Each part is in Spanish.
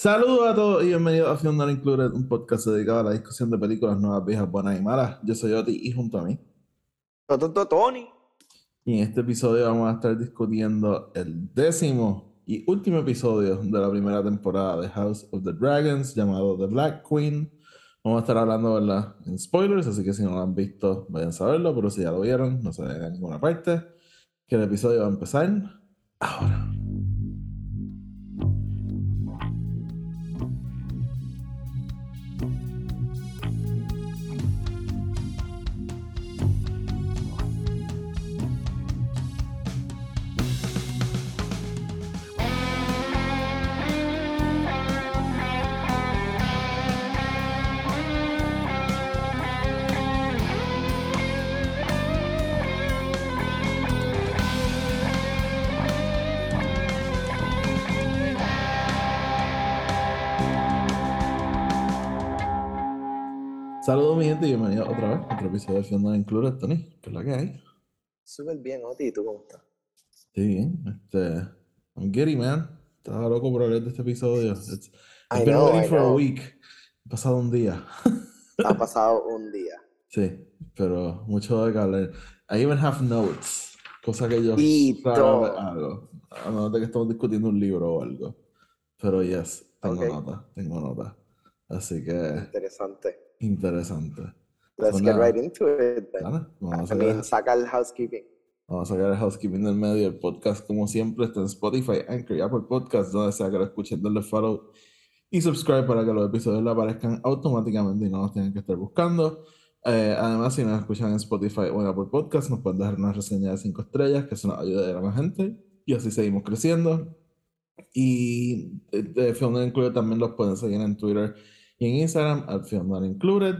Saludos a todos y bienvenidos a Film Not Included, un podcast dedicado a la discusión de películas nuevas, viejas, buenas y malas. Yo soy Oti y junto a mí. Tony. Y en este episodio vamos a estar discutiendo el décimo y último episodio de la primera temporada de House of the Dragons llamado The Black Queen. Vamos a estar hablando ¿verdad? en spoilers, así que si no lo han visto, vayan a saberlo, pero si ya lo vieron, no se vayan a ninguna parte. Que el episodio va a empezar ahora. Otro episodio de Fiona Included, Tony. ¿Qué es la que hay? Súper bien, Oti, ¿y tú cómo estás? Sí, bien. Este, I'm giddy, man. Estaba loco por hablar de este episodio. It's, I've been waiting for a week. Ha pasado un día. ha pasado un día. Sí, pero mucho de que hablar. I even have notes. Cosa que yo y algo. A menos de que estamos discutiendo un libro o algo. Pero yes, tengo nota, tengo nota. Así que. Interesante. Interesante. Let's get right into it. Vamos a sacar el housekeeping. Vamos a sacar el housekeeping del medio. El podcast, como siempre, está en Spotify, Anchor y Apple Podcasts, donde sea que lo escuchen, denle follow y subscribe para que los episodios le aparezcan automáticamente y no los tengan que estar buscando. Eh, además, si nos escuchan en Spotify o en Apple Podcasts, nos pueden dejar una reseña de 5 estrellas, que eso nos ayuda a más gente. Y así seguimos creciendo. Y de, Film Include también los pueden seguir en Twitter y en Instagram, al Film Included,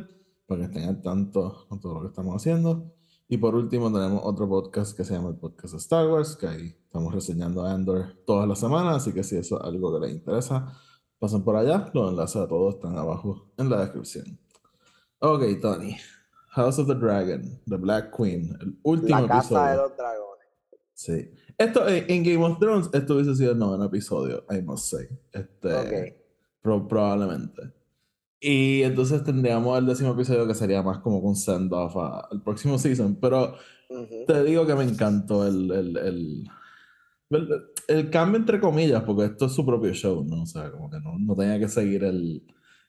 para que estén al tanto con todo lo que estamos haciendo. Y por último, tenemos otro podcast que se llama el Podcast de Star Wars, que ahí estamos reseñando a Andor todas las semanas, así que si eso es algo que les interesa, pasen por allá. Los enlaces a todos están abajo en la descripción. Ok, Tony. House of the Dragon, The Black Queen, el último la casa episodio. de los dragones. Sí. Esto, en Game of Thrones, esto hubiese sido el noveno episodio, I must say. Este, okay. probablemente. Y entonces tendríamos el décimo episodio que sería más como un send-off al próximo season. Pero te digo que me encantó el, el, el, el, cambio entre comillas, porque esto es su propio show, ¿no? O sea, como que no, no tenía que seguir el,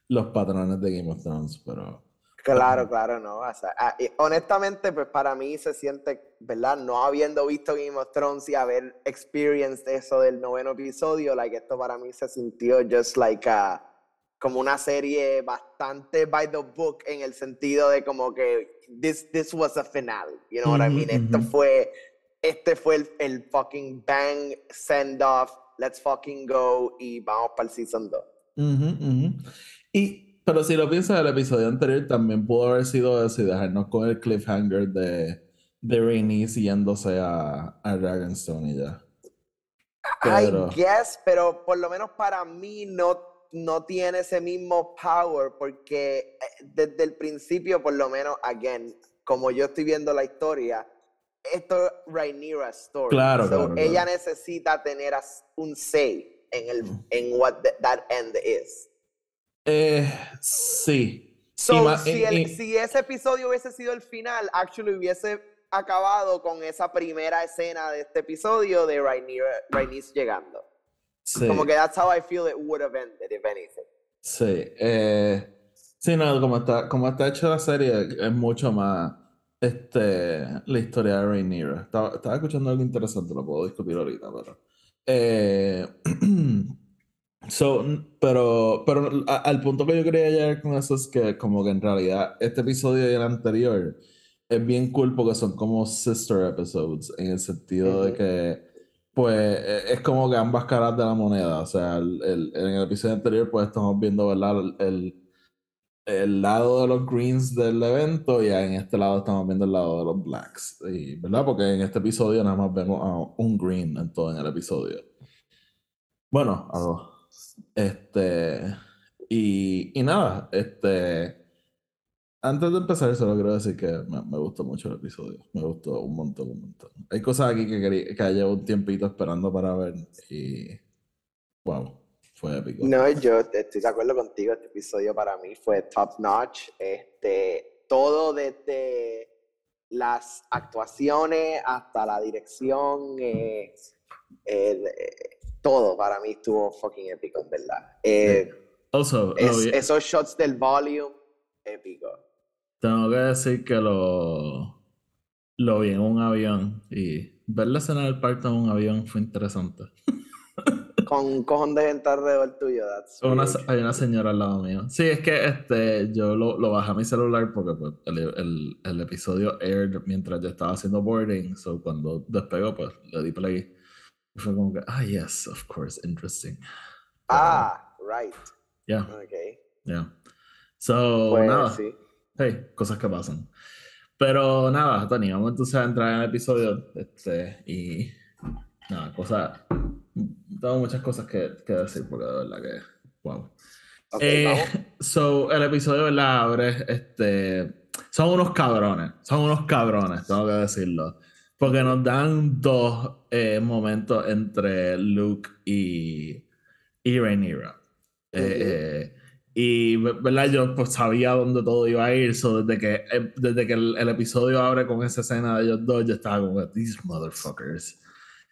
los patrones de Game of Thrones, pero... Claro, claro, no. O sea, ah, honestamente, pues para mí se siente, ¿verdad? No habiendo visto Game of Thrones y haber experienced eso del noveno episodio, like esto para mí se sintió just like a como una serie bastante by the book en el sentido de como que this, this was a finale, you know what I mean? Esto fue, este fue el, el, fucking bang send off, let's fucking go y vamos para el season 2. Y, pero si lo piensas, el episodio anterior también pudo haber sido y dejarnos con el cliffhanger de, de Rhaenys yéndose a, a Dragonstone y ya. Pero... I guess, pero por lo menos para mí no no tiene ese mismo power porque eh, desde el principio, por lo menos, again, como yo estoy viendo la historia, esto es Rhaenyra's story. Claro, Ella necesita tener un say en, el, mm. en what that end is. Eh, sí. si, ese episodio hubiese sido el final, actually hubiese acabado con esa primera escena de este episodio de Rhaenyra llegando. Como que that's how I feel it would have ended, if anything. Sí. Eh, sí, no, como está, como está hecho la serie, es mucho más este, la historia de Rhaenyra. Estaba, estaba escuchando algo interesante, lo puedo discutir ahorita, pero... Eh, so, pero pero al punto que yo quería llegar con eso es que como que en realidad este episodio y el anterior es bien cool porque son como sister episodes en el sentido de que pues e, es como que ambas caras de la moneda. O sea, el, en el episodio anterior, pues estamos viendo, ¿verdad? El, el, lado de los greens del evento y en este lado estamos viendo el lado de los blacks. Y, ¿Verdad? Porque en este episodio nada más vemos a un green en todo el episodio. Bueno, a. Este. Y, y nada, este antes de empezar, solo quiero decir que me, me, gustó mucho el episodio. Me gustó un montón, un montón. Hay cosas aquí que, quería, que llevo un tiempito esperando para ver y. ¡Wow! fue épico. No, yo estoy de acuerdo contigo, este episodio para mí fue top notch. Este, todo desde las actuaciones hasta la dirección, eh, el, eh, todo para mí estuvo fucking épico, en verdad. Eh, Also, es- esos shots del volume, épico. Tengo que decir que lo, lo vi en un avión y ver la escena del parto en un avión fue interesante. Con un cojón de gente alrededor tuyo, Una- hay una señora al lado mío. Sí, es que este, yo lo, lo bajé a mi celular porque pues, el, el- el episodio aired mientras yo estaba haciendo boarding. So cuando despegó, pues le di play. Y fue como que, ah, yes, of course, interesting. Ah, right. Yeah, Ok. yeah. So, Pues nada. sí. Hey, cosas que pasan. Pero nada, Tony, vamos entonces a entrar en el episodio. Este, y nada, cosas. Tengo muchas cosas que, que decir porque de verdad que. Wow. Ok, Eh, so, el episodio, ¿verdad? Abre, este, son unos cabrones, son unos cabrones, tengo que decirlo. Porque nos dan dos eh, momentos entre Luke y, y Rhaenyra. Eh, Ujú. eh, y, ¿verdad? Yo pues sabía dónde todo iba a ir, so, desde que, eh, desde que el, el episodio abre con esa escena de ellos dos, yo estaba como, these motherfuckers.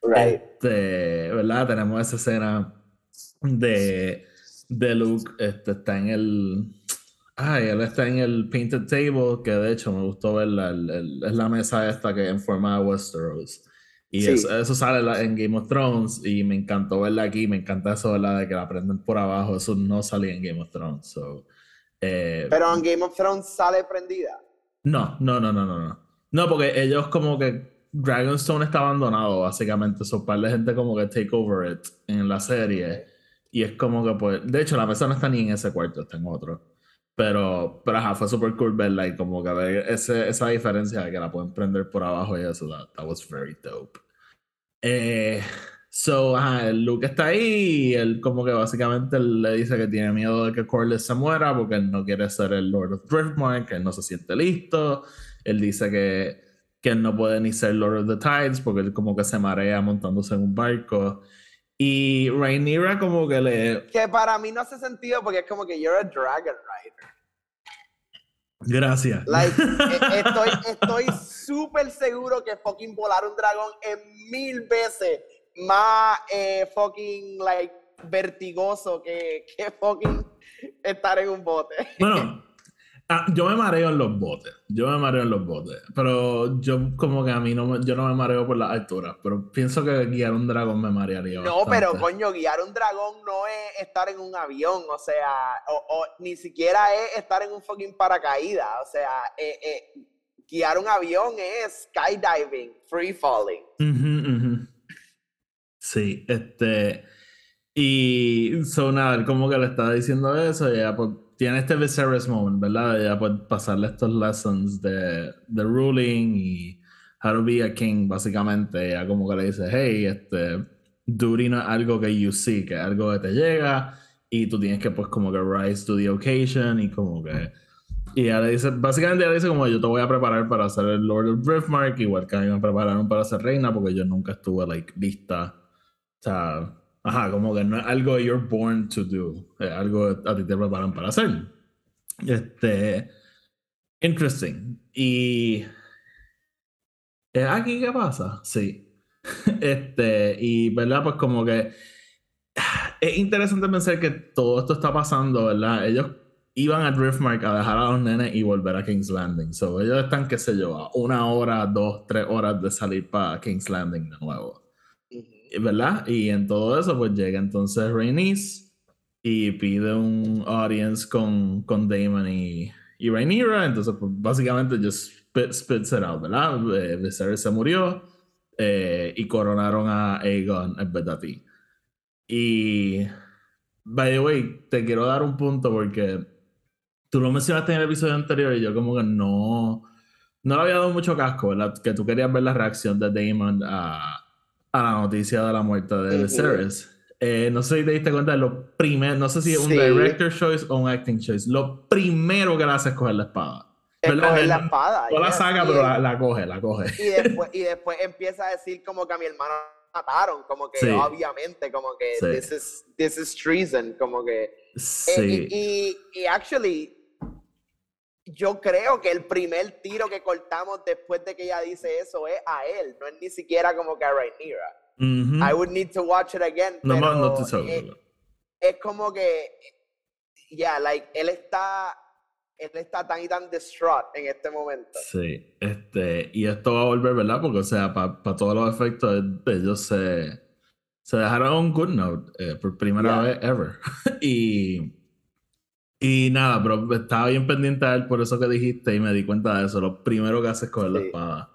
Right. Este, ¿verdad? Tenemos esa escena de, de Luke, este, está en el... Ay, él está en el painted table, que de hecho me gustó verla, es la mesa esta que en forma de Westeros. Y Sí. eso, eso sale en Game of Thrones y me encantó verla aquí, me encanta eso, ¿verdad? De que la prenden por abajo, eso no salía en Game of Thrones. so, eh, Pero en Game of Thrones sale prendida. no, no, no, no, no, no. No, porque ellos como que Dragonstone está abandonado, básicamente. So, par de gente como que take over it en la serie. Y es como que pues. De hecho, la mesa no está ni en ese cuarto, está en otro. Pero, pero ajá, fue super cool verla y como que ver ese- esa diferencia de que la pueden prender por abajo y eso. That, that was very dope. Eh, so, ajá, el Luke está ahí y él como que básicamente le dice que tiene miedo de que Corlys se muera porque él no quiere ser el Lord of Driftmark, que él no se siente listo. Él dice que, que él no puede ni ser Lord of the Tides porque él como que se marea montándose en un barco. Y Rhaenyra como que le... Que para mí no hace sentido porque es como que you're a dragon rider. Gracias. Like, e- estoy estoy súper seguro que fucking volar un dragón es mil veces más eh, fucking like vertigoso que, que fucking estar en un bote. Bueno, ah, yo me mareo en los botes. Yo me mareo en los botes. Pero yo como que a mí no me, yo no me mareo por las alturas. Pero pienso que guiar un dragón me marearía No, bastante. pero coño, guiar un dragón no es estar en un avión, o sea, o, o ni siquiera es estar en un fucking paracaídas, o sea, eh, eh, guiar un avión es skydiving, free falling. Ujú, ujú. Sí, este. Y so nada, él como que le estaba diciendo eso, y ella pues tiene este Viserys moment, ¿verdad? Ella pues pasarle estos lessons de, de ruling y how to be a king, básicamente. Ella como que le dice, hey, este, duty no es algo que you see, que es algo que te llega y tú tienes que pues como que rise to the occasion y como que... Y ella le dice, básicamente ella dice como yo te voy a preparar para ser el Lord of Driftmark, igual que a mí me prepararon para ser reina, porque yo nunca estuve like lista. O sea, ajá, como que no es algo you're born to do, es algo a ti te preparan para hacer. Este, interesting. Y ¿es aquí qué pasa? Sí. Este, y verdad, pues como que es interesante pensar que todo esto está pasando, ¿verdad? Ellos iban a Driftmark a dejar a los nenes y volver a King's Landing. So, ellos están, qué sé yo, una hora, dos, tres horas de salir para King's Landing de nuevo. ¿Verdad? Y en todo eso, pues llega entonces Rhaenys y pide un audience con, con Damon y, y Rhaenyra. Entonces, pues básicamente, just spit, spits it out, ¿verdad? Eh, Viserys se murió eh, y coronaron a Aegon en vez de a ti. Y, by the way, te quiero dar un punto porque tú lo mencionaste en el episodio anterior y yo como que no, no le había dado mucho casco, ¿verdad? Que tú querías ver la reacción de Damon a, a la noticia de la muerte de Ujú. Viserys. Eh, no sé si te diste cuenta de lo primero, no sé si es un Sí. director choice o un acting choice. Lo primero que le hace es coger la espada. Es ¿Verdad? coger la No- espada. No la yes, saca, y- pero la, la coge, la coge. Y después, y después empieza a decir como que a mi hermano mataron, como que obviamente, como que this, is, this is treason, como que... Eh, sí. y, y, actually, yo creo que el primer tiro que cortamos después de que ella dice eso es a él, no es ni siquiera como que a Rhaenyra. I would need to watch it again. No, pero no te es, es como que, yeah, like, él está él está tan y tan distraught en este momento. Sí, este, y esto va a volver, ¿verdad? Porque, o sea, para todos los efectos, ellos se, se dejaron un good note eh, por primera vez ever. y, y nada, pero estaba bien pendiente de él por eso que dijiste y me di cuenta de eso. Lo primero que hace es coger la espada.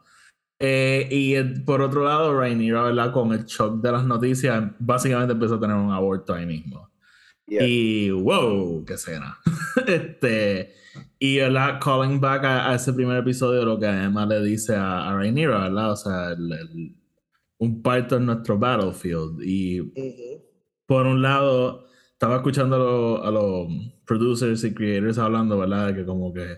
Eh, y por otro lado, Rhaenyra, ¿verdad? Con el shock de las noticias, básicamente empezó a tener un aborto ahí mismo. Y wow, qué escena. este, y ¿verdad? calling back a, ese primer episodio, lo que Emma le dice a, a Rhaenyra, ¿verdad? O sea, un parto en nuestro battlefield. Y por un lado, estaba escuchando a, los producers y creators hablando, ¿verdad? De que como que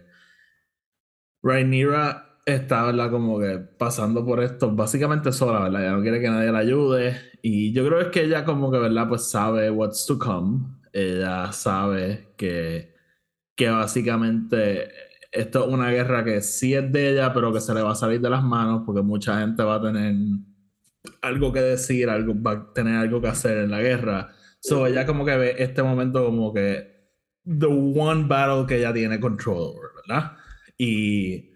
Rhaenyra está, ¿verdad? Como que pasando por esto básicamente sola, ¿verdad? Ella no quiere que nadie la ayude. Y yo creo es que ella como que, ¿verdad? Pues sabe what's to come. Ella sabe que, que básicamente esto es una guerra que sí es de ella, pero que se le va a salir de las manos porque mucha gente va a tener algo que decir, algo, va a tener algo que hacer en la guerra. So ella como que ve este momento como que the one battle que ella tiene control over, ¿verdad? Y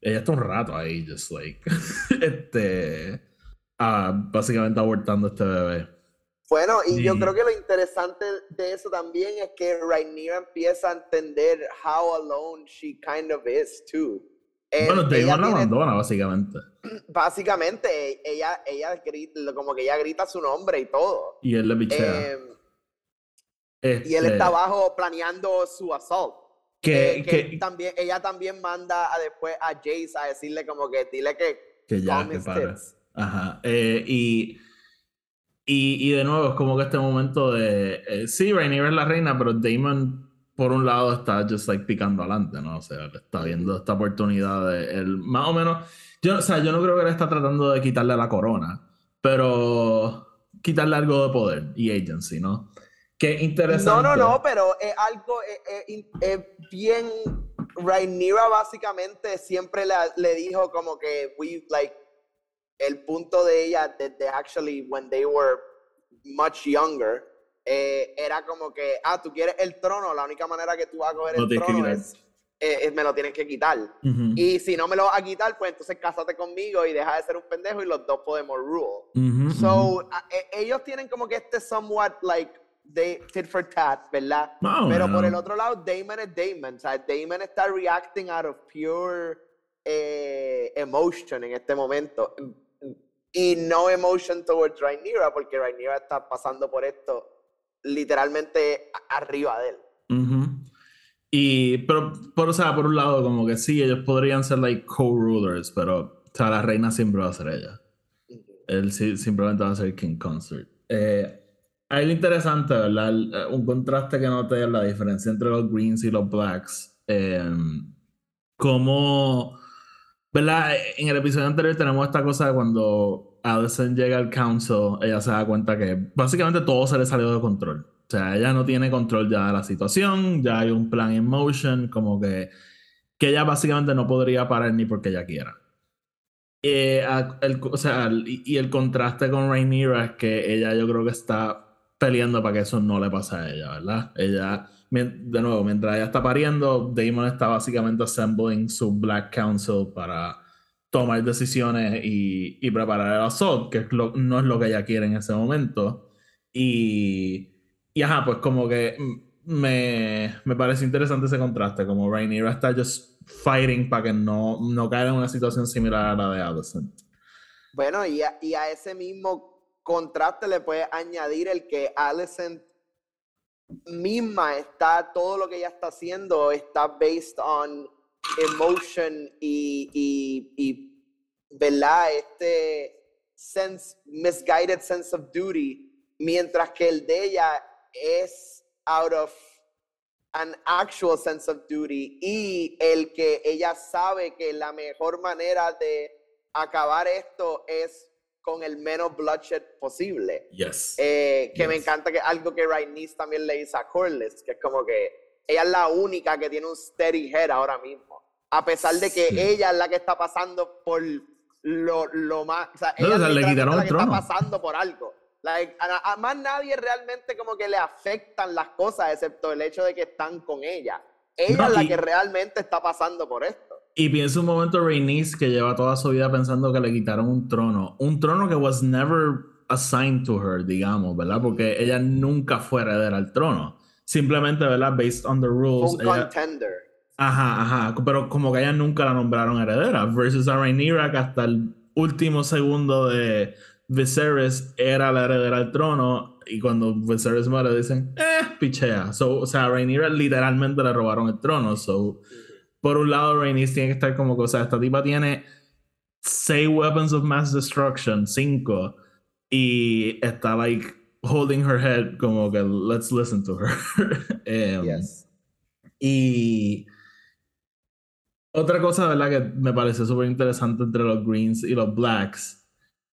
ella está un rato ahí, just like, este, uh, básicamente abortando este bebé. Bueno, y yo creo que lo interesante de eso también es que Rhaenyra empieza a entender how alone she kind of is too. Eh, bueno, Damon la abandona, básicamente. Básicamente, ella, ella grita, como que ella grita su nombre y todo. Y él le pichea. Eh, Y él está este abajo planeando su assault. Que, que, también, ella también manda a después a Jace a decirle como que dile que, que ya, que para. Ajá. Eh, y, y, y, de nuevo es como que este momento de eh, sí, Rainier es la reina, pero Damon por un lado está just like picando adelante, ¿no? O sea, está viendo esta oportunidad de él, más o menos. Yo, o sea, yo no creo que él está tratando de quitarle la corona, pero quitarle algo de poder y agency, ¿no? Qué interesante. No, no, no, pero es algo, es, bien. Rhaenyra básicamente siempre le, dijo como que we, like, el punto de ella desde actually when they were much younger, eh, era como que, ah, tú quieres el trono, la única manera que tú vas a coger el trono es, eh, me lo tienes que quitar. Y si no me lo vas a quitar, pues entonces cásate conmigo y deja de ser un pendejo y los dos podemos rule. so, e, ellos tienen como que este somewhat like de tit for tat, ¿verdad? Pero por el otro lado, Damon es Damon. O sea, Damon está reacting out of pure eh, emotion en este momento. Y no emotion towards Rhaenyra, porque Rhaenyra está pasando por esto literalmente arriba de él. Y, pero, por, o sea, por un lado, como que sí, ellos podrían ser like co-rulers, pero, o sea, la reina siempre va a ser ella. Él simplemente va a ser King Consort. Eh, hay lo interesante, ¿verdad? Eh, un contraste que noté la diferencia entre los greens y los blacks. Eh, como, ¿verdad? En el episodio anterior tenemos esta cosa de cuando Addison llega al council, ella se da cuenta que básicamente todo se le salió de control. O sea, ella no tiene control ya de la situación, ya hay un plan in motion, como que, que ella básicamente no podría parar ni porque ella quiera. Eh, o sea, y, el contraste con Rhaenyra es que ella yo creo que está peleando para que eso no le pase a ella, ¿verdad? Ella, de nuevo, mientras ella está pariendo, Damon está básicamente assembling su Black Council para tomar decisiones y, preparar el assault, que no es lo que ella quiere en ese momento. Y, ajá, pues como que me, me parece interesante ese contraste, como Rhaenyra está just fighting para que no, no caiga en una situación similar a la de Alicent. Bueno, y a ese mismo contraste le puede añadir el que Alicent misma está, todo lo que ella está haciendo está based on emotion y, y, y ¿verdad? Este sense, misguided sense of duty, mientras que el de ella es out of an actual sense of duty y el que ella sabe que la mejor manera de acabar esto es con el menos bloodshed posible. Yes. Eh, que me Yes. encanta que algo que Rhaenys también le dice a Corlys, que es como que ella es la única que tiene un steady head ahora mismo. A pesar de que Sí. ella es la que está pasando por lo, lo más... O sea, No, ella o sea, le quitaron la el que está pasando por algo. Like, a, a más nadie realmente como que le afectan las cosas, excepto el hecho de que están con ella. Ella No, es la y- que realmente está pasando por esto. Y piensa un momento Rhaenys que lleva toda su vida pensando que le quitaron un trono. Un trono que was never assigned to her, digamos, ¿verdad? Porque ella nunca fue heredera al trono. Simplemente, ¿verdad? Based on the rules. un ella- contender. Ajá, ajá. Pero como que a ella nunca la nombraron heredera. Versus a Rhaenyra que hasta el último segundo de Viserys era la heredera al trono. Y cuando Viserys muere dicen, eh, pichea. So, o sea, a Rhaenyra literalmente le robaron el trono. So, por un lado, Rhaenys tiene que estar como que, o sea, esta tipa tiene seis weapons of mass destruction, cinco. Y está like holding her head como que, let's listen to her. Em, Yes. y otra cosa, ¿verdad? Que me pareció súper interesante entre los Greens y los Blacks.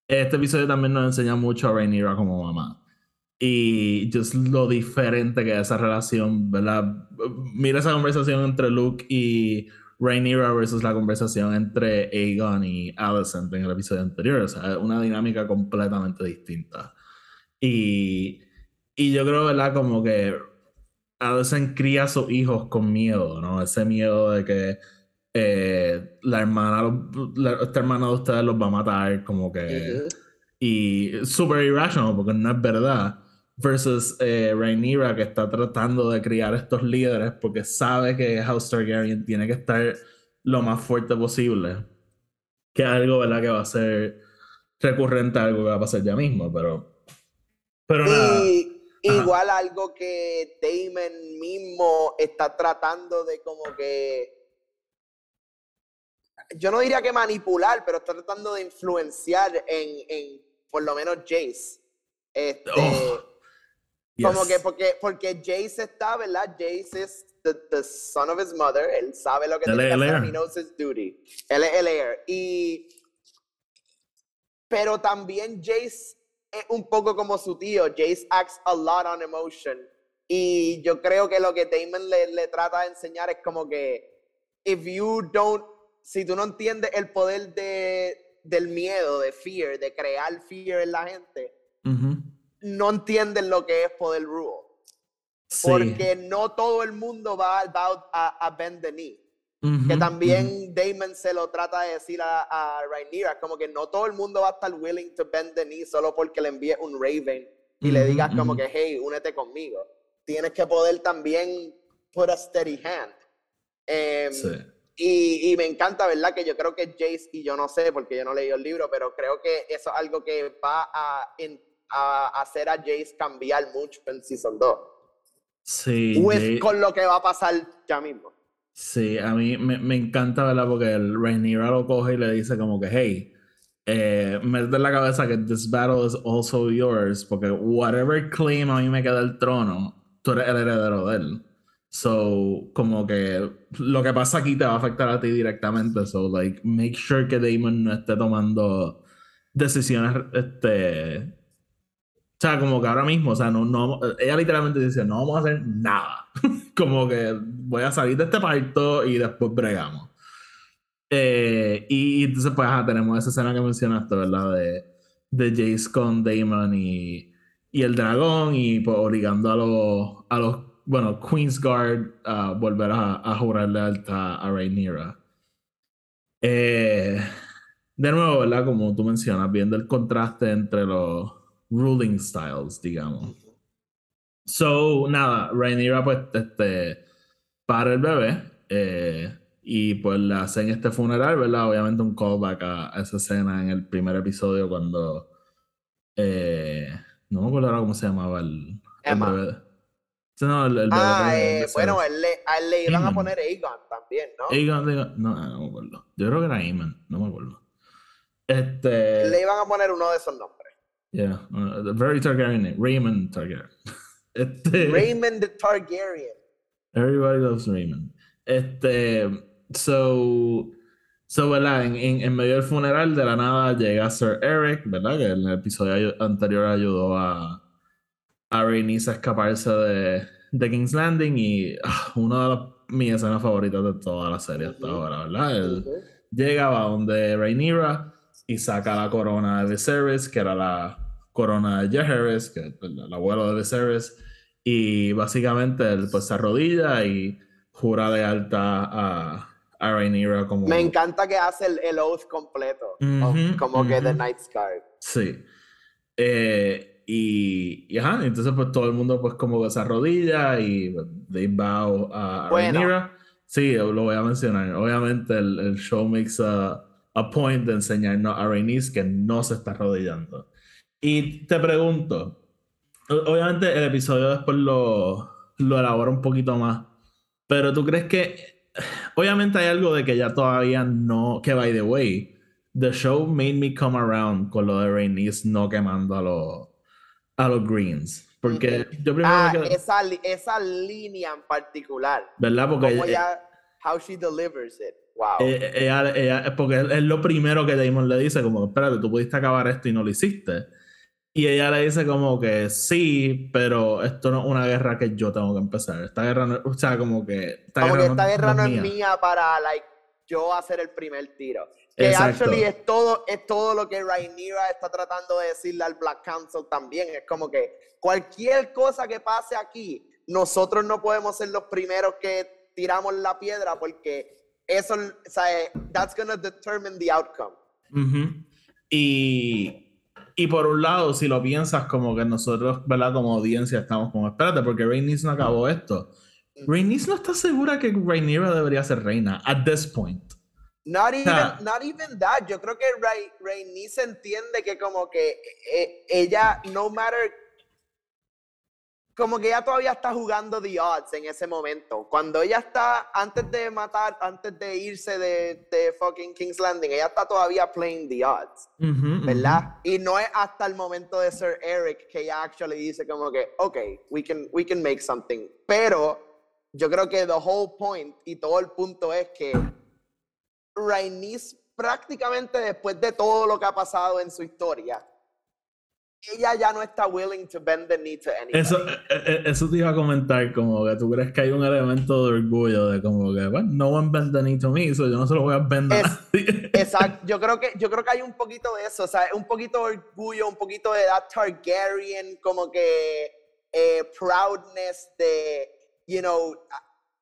Este episodio también nos enseña mucho a Rhaenyra como mamá. Y just lo diferente que es esa relación, ¿verdad? Mira esa conversación entre Luke y Rhaenyra versus la conversación entre Aegon y Alicent en el episodio anterior. O sea, una dinámica completamente distinta. Y, y yo creo, ¿verdad? Como que Alicent cría a sus hijos con miedo, ¿no? Ese miedo de que eh, la hermana, la- esta hermana de ustedes los va a matar, como que... Y super irrational, porque no es verdad. Versus eh, Rhaenyra, que está tratando de criar estos líderes porque sabe que House Targaryen tiene que estar lo más fuerte posible. Que es algo, ¿verdad? Que va a ser recurrente algo que va a pasar ya mismo, pero... Pero nada. Ajá. igual algo que Damon mismo está tratando de como que. Yo no diría que manipular, pero está tratando de influenciar en, en por lo menos Jace. Este, Oh, Como yes. que porque, porque Jace está, ¿verdad? Jace es the, the son of his mother. Él sabe lo que tiene que hacer. He knows his duty. Él es el heir. Y. Pero también Jace es un poco como su tío. Jace acts a lot on emotion. Y yo creo que lo que Damon le, le trata de enseñar es como que. If you don't. Si tú no entiendes el poder de, del miedo, de fear, de crear fear en la gente, no entienden lo que es poder rule. Sí. Porque no todo el mundo va, va a, a bend the knee. Ujú, Que también Damon se lo trata de decir a, a Rhaenyra, como que no todo el mundo va a estar willing to bend the knee solo porque le envíes un Raven y le digas como que, hey, únete conmigo. Tienes que poder también put a steady hand. Em, Sí. Y, y me encanta, ¿verdad? Que yo creo que Jace, y yo no sé porque yo no leí el libro, pero creo que eso es algo que va a, a hacer a Jace cambiar mucho en Season 2. Sí, With- con lo que va a pasar ya mismo. Sí, a mí me, me encanta, ¿verdad? Porque el Rhaenyra lo coge y le dice como que, hey, eh, mete en la cabeza que this battle is also yours, porque whatever claim a mí me queda el trono, tú eres el heredero de él. So, como que lo que pasa aquí te va a afectar a ti directamente. So, like, make sure que Damon no esté tomando decisiones, este... O sea, como que ahora mismo, o sea, no, no, ella literalmente dice, no vamos a hacer nada. como que voy a salir de este parto y después bregamos. Eh, y, entonces, pues, ajá, tenemos esa escena que mencionaste, ¿verdad? De, de Jace con Damon y, y el dragón y pues obligando a los, a los bueno, Queensguard a volver a, a jurar lealtad a Rhaenyra. Eh, de nuevo, ¿verdad? Como tú mencionas, viendo el contraste entre los ruling styles, digamos. So, nada, Rhaenyra pues este, para el bebé eh, y pues le hacen este funeral, ¿verdad? Obviamente un callback a, a esa escena en el primer episodio cuando eh, no me acuerdo ahora cómo se llamaba el, el bebé. Sí, no, el, el bebé Ah, eh, bueno, él le, a él le iban a poner Aegon también, ¿no? Aegon, Aegon- no, no me acuerdo. Yo creo que era Aemon, no me acuerdo. Este. Le iban a poner uno de esos nombres. Yeah, uh, the very Targaryen Raymond Targaryen. Este, Raymond the Targaryen. Everybody loves Raymond. Este, so, So, ¿verdad? En, en, medio del funeral, de la nada llega Sir Eric, ¿verdad? Que en el episodio anterior ayudó a, a Rhaenys a escaparse de, de King's Landing y ah, una de mis escenas favoritas de toda la serie hasta ahora, ¿verdad? Él llega a donde Rhaenyra y saca la corona de Viserys, que era la corona de Jaehaerys, que es el, abuelo de Viserys, y básicamente él pues se arrodilla y jura de alta a a como... Me encanta que hace el, el oath completo, como que The Night's Guard. Sí. Eh, ajá, entonces pues todo el mundo pues como se arrodilla y they bow a, bueno. Sí, lo voy a mencionar. Obviamente el, el show makes a, a, point de enseñarnos a Rhaenys que no se está arrodillando. Y te pregunto, obviamente el episodio después lo, lo elabora un poquito más, pero ¿tú crees que obviamente hay algo de que ya todavía no, que by the way, the show made me come around con lo de Rhaenys no quemando a los a los Greens. Porque yo primero ah, esa, esa línea en particular. ¿Verdad? Porque ella, ella, how she delivers it. Wow. Eh, ella, ella, porque es lo primero que Damon le dice, como, espérate, tú pudiste acabar esto y no lo hiciste. Y ella le dice como que sí, pero esto no es una guerra que yo tengo que empezar. Esta guerra no, o sea, como que esta como guerra, que esta no, guerra no, es mía para like yo hacer el primer tiro. Que Exacto. actually es todo, es todo lo que Rhaenyra está tratando de decirle al Black Council también. Es como que cualquier cosa que pase aquí, nosotros no podemos ser los primeros que tiramos la piedra porque eso, o sea, that's gonna determine the outcome. Y y por un lado, si lo piensas como que nosotros, ¿verdad? Como audiencia estamos como, espérate, porque Rhaenys no acabó esto. Rhaenys no está segura que Rhaenyra debería ser reina at this point. Not even, not even that. Yo creo que Rhaenys entiende que como que eh, ella, no matter como que ella todavía está jugando the odds en ese momento. Cuando ella está, antes de matar, antes de irse de, de fucking King's Landing, ella está todavía playing the odds, ¿verdad? Y no es hasta el momento de Sir Eric que ella actually dice como que, ok, we can, we can make something. Pero yo creo que the whole point y todo el punto es que Rhaenys prácticamente después de todo lo que ha pasado en su historia, ella ya no está willing to bend the knee to anybody. Eso, eh, eh, eso te iba a comentar, como que tú crees que hay un elemento de orgullo de como que, bueno, no one bend the knee to me, so yo no se lo voy a vender. Exacto, yo creo, que, yo creo que hay un poquito de eso, o sea, un poquito de orgullo, un poquito de that Targaryen, como que eh, proudness de, you know,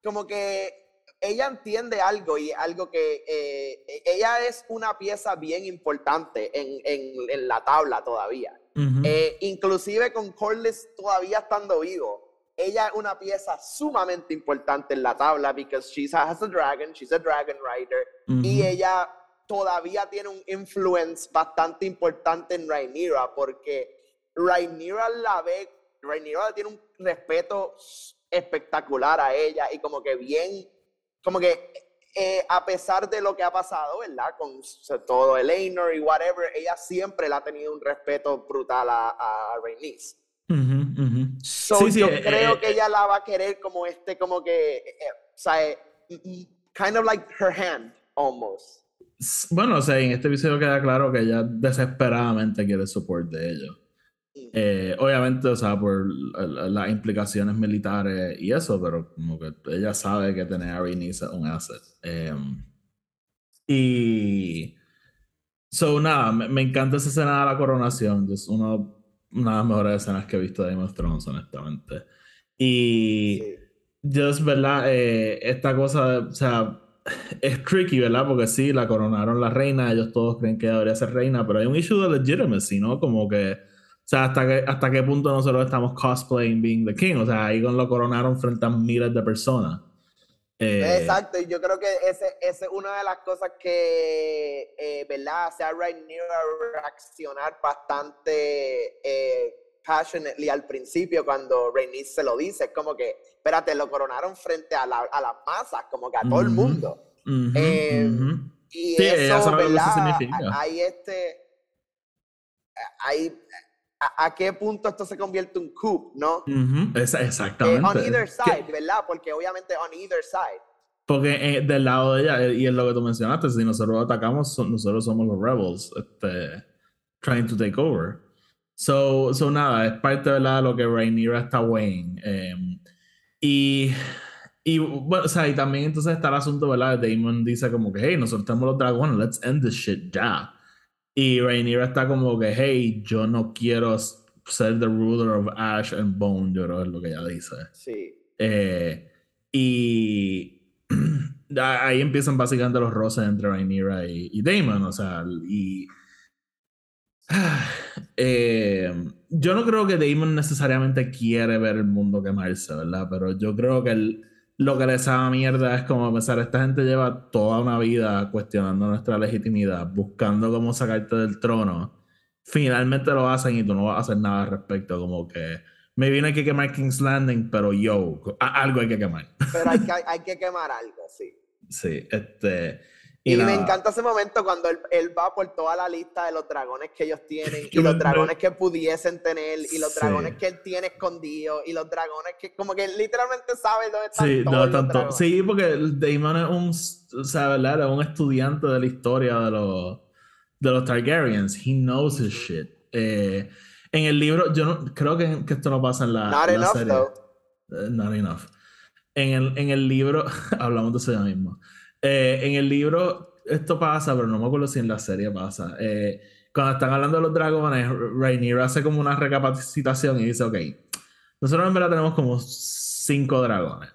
como que ella entiende algo y algo que e, ella es una pieza bien importante en, en, en la tabla todavía. Eh, inclusive con Corlys todavía estando vivo, ella es una pieza sumamente importante en la tabla because she has a dragon, she's a dragon rider y ella todavía tiene un influence bastante importante en Rhaenyra porque Rhaenyra la ve, Rhaenyra tiene un respeto espectacular a ella y como que bien, como que eh, a pesar de lo que ha pasado, ¿verdad? Con todo el y whatever, ella siempre le ha tenido un respeto brutal a, a Rhaenys. yo eh, creo eh, que ella la va a querer como este, como que, o sea, kind of like her hand, almost. Bueno, o sea, en este episodio queda claro que ella desesperadamente quiere support de ellos. Eh, obviamente, o sea, por las implicaciones militares y eso, pero como que ella sabe que tener a Rhaenys es un asset. Em, y. So, nada, me, encanta esa escena de la coronación. Es una, una de las mejores escenas que he visto de Game of Thrones, honestamente. Y. Just, ¿verdad? Eh, esta cosa, o sea, es tricky, ¿verdad? Porque sí, la coronaron la reina, ellos todos creen que debería ser reina, pero hay un issue de legitimacy, ¿no? Como que sea, hasta, que, hasta qué punto nosotros estamos cosplaying being the king. O sea, ahí con lo coronaron frente a miles de personas. Eh, Exacto, y yo creo que esa es una de las cosas que, eh, ¿verdad? Hace a Rhaenyra reaccionar bastante eh, passionately al principio cuando Rhaenys se lo dice. Es como que, espérate, lo coronaron frente a, la, a las masas, como que a todo el mundo. Eh, y eso, ¿verdad? Hay este... Hay a, qué punto esto se convierte en un coup, ¿no? exactamente. on either side, ¿verdad? Porque obviamente on either side. Porque eh, del lado de ella, eh, y es lo que tú mencionaste, si nosotros atacamos, nosotros somos los rebels, este, trying to take over. So, so nada, es parte ¿verdad? de lo que Rhaenyra está weighing. Em, y, y, bueno, o sea, y también entonces está el asunto, ¿verdad? Damon dice como que, hey, nosotros tenemos los dragones, let's end this shit ya. Y Rhaenyra está como que, hey, yo no quiero ser the ruler of Ash and Bone, yo creo es lo que ella dice. Sí. Eh, y ahí empiezan básicamente los roces entre Rhaenyra y, y Damon, o sea, y Eh, yo no creo que Damon necesariamente quiere ver el mundo quemarse, ¿verdad? Pero yo creo que lo que le sabe mierda es como pensar, esta gente lleva toda una vida cuestionando nuestra legitimidad, buscando cómo sacarte del trono. Finalmente lo hacen y tú no vas a hacer nada al respecto, como que me viene hay que quemar King's Landing, pero yo, algo hay que quemar. Pero hay que, hay que quemar algo, sí. Sí, este... Y, me encanta ese momento cuando él, él, va por toda la lista de los dragones que ellos tienen y los dragones que pudiesen tener y los dragones que él tiene escondidos y los dragones que como que literalmente sabe dónde están sí, todos tanto, Sí, porque Damon es un, o sea, ¿verdad? Es un estudiante de la historia de los, de los Targaryens. He knows his shit. Eh, en el libro, yo no, creo que, que, esto no pasa en la, Not enough, serie. Though. Uh, not enough. En el, en el libro, hablamos de eso ya mismo. Eh, en el libro esto pasa, pero no me acuerdo si en la serie pasa. Eh, cuando están hablando de los dragones, Rhaenyra hace como una recapacitación y dice, ok, nosotros en verdad tenemos como cinco dragones.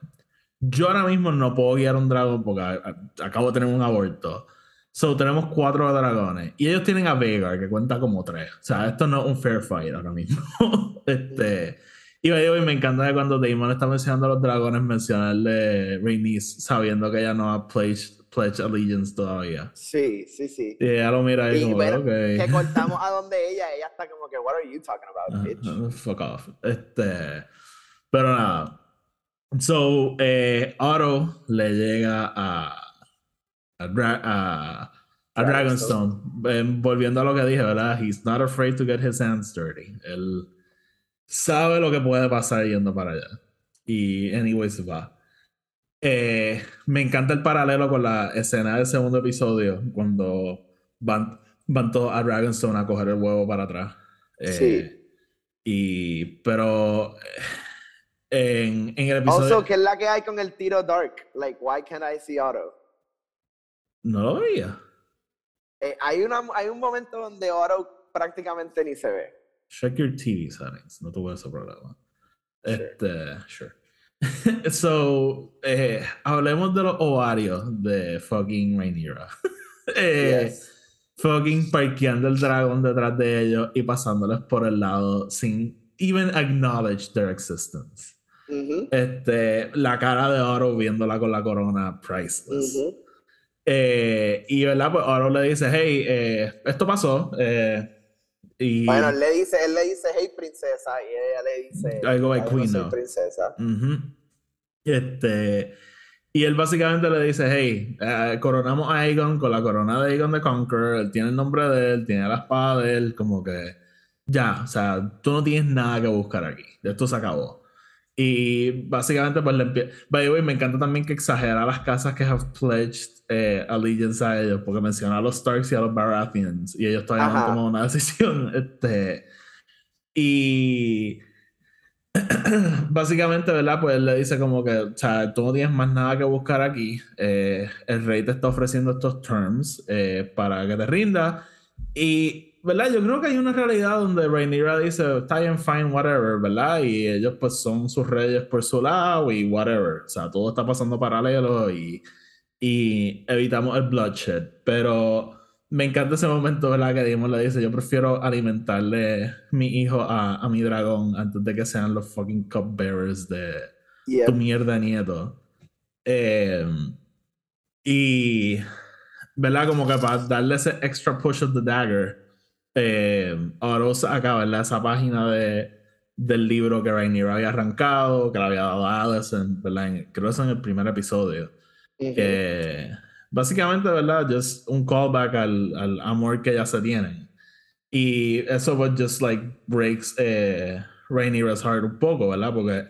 Yo ahora mismo no puedo guiar un dragón porque acabo de tener un aborto. So, tenemos cuatro dragones. Y ellos tienen a Vega, que cuenta como tres. O sea, esto no es un fair fight ahora mismo. este... Y me encanta que cuando Damon está mencionando a los dragones, mencionarle Rhaenys sabiendo que ella no ha pledged, pledged allegiance todavía. Sí, sí, sí. Y ella lo mira como, bueno, okay. que cortamos a donde ella, ella está como que, what are you talking about, bitch? Uh, fuck off. Este, pero nada. So, eh, Otto le llega a, a, a, a Dragonstone. Eh, volviendo a lo que dije, ¿verdad? He's not afraid to get his hands dirty. Él sabe lo que puede pasar yendo para allá. Y anyway se va. Eh, me encanta el paralelo con la escena del segundo episodio, cuando van, van todos a Dragonstone a coger el huevo para atrás. Eh, sí. Y, pero en, en, el episodio... Also, ¿qué es la que hay con el tiro dark? Like, why can't I see Otto? No lo veía. Eh, hay, una, hay un momento donde Otto prácticamente ni se ve. Check your TV settings. No tuve ese problema. Este, sure. so, eh, hablemos de los ovarios de fucking Rhaenyra. eh, yes. Fucking parqueando el dragón detrás de ellos y pasándoles por el lado sin even acknowledge their existence. Uh -huh. Este, la cara de Oro viéndola con la corona priceless. Uh -huh. eh, y verdad, pues Oro le dice, hey, eh, esto pasó. Eh, y... Bueno, él le dice, él le dice, hey princesa, y ella le dice, I go by queen no princesa. Uh -huh. Este, y él básicamente le dice, hey, eh, coronamos a Aegon con la corona de Aegon the Conqueror, él tiene el nombre de él, tiene la espada de él, como que ya, o sea, tú no tienes nada que buscar aquí, esto se acabó. Y básicamente, pues le empieza. By the way, me encanta también que exagera las casas que have pledged eh, allegiance a ellos, porque menciona a los Starks y a los Baratheons, y ellos todavía no han tomado una decisión. Este, y básicamente, ¿verdad? Pues él le dice como que, o sea, tú no tienes más nada que buscar aquí. Eh, el rey te está ofreciendo estos terms eh, para que te rinda. Y, ¿verdad? Yo creo que hay una realidad donde Rhaenyra dice, está bien, fine, whatever, ¿verdad? Y ellos pues son sus reyes por su lado y whatever. O sea, todo está pasando paralelo y, y evitamos el bloodshed. Pero me encanta ese momento, ¿verdad? Que Dimon le dice, yo prefiero alimentarle mi hijo a, a mi dragón antes de que sean los fucking cupbearers de tu mierda nieto. Eh, y, ¿verdad? Como que para darle ese extra push of the dagger, eh, Oro saca, ¿verdad? Esa página de, del libro que Rhaenyra había arrancado, que le había dado a Alicent, ¿verdad? En- creo que es en el primer episodio. Ujú. que básicamente, ¿verdad? Just un callback al, al amor que ya se tienen. Y eso pues just like breaks eh, Rhaenyra's heart un poco, ¿verdad? Porque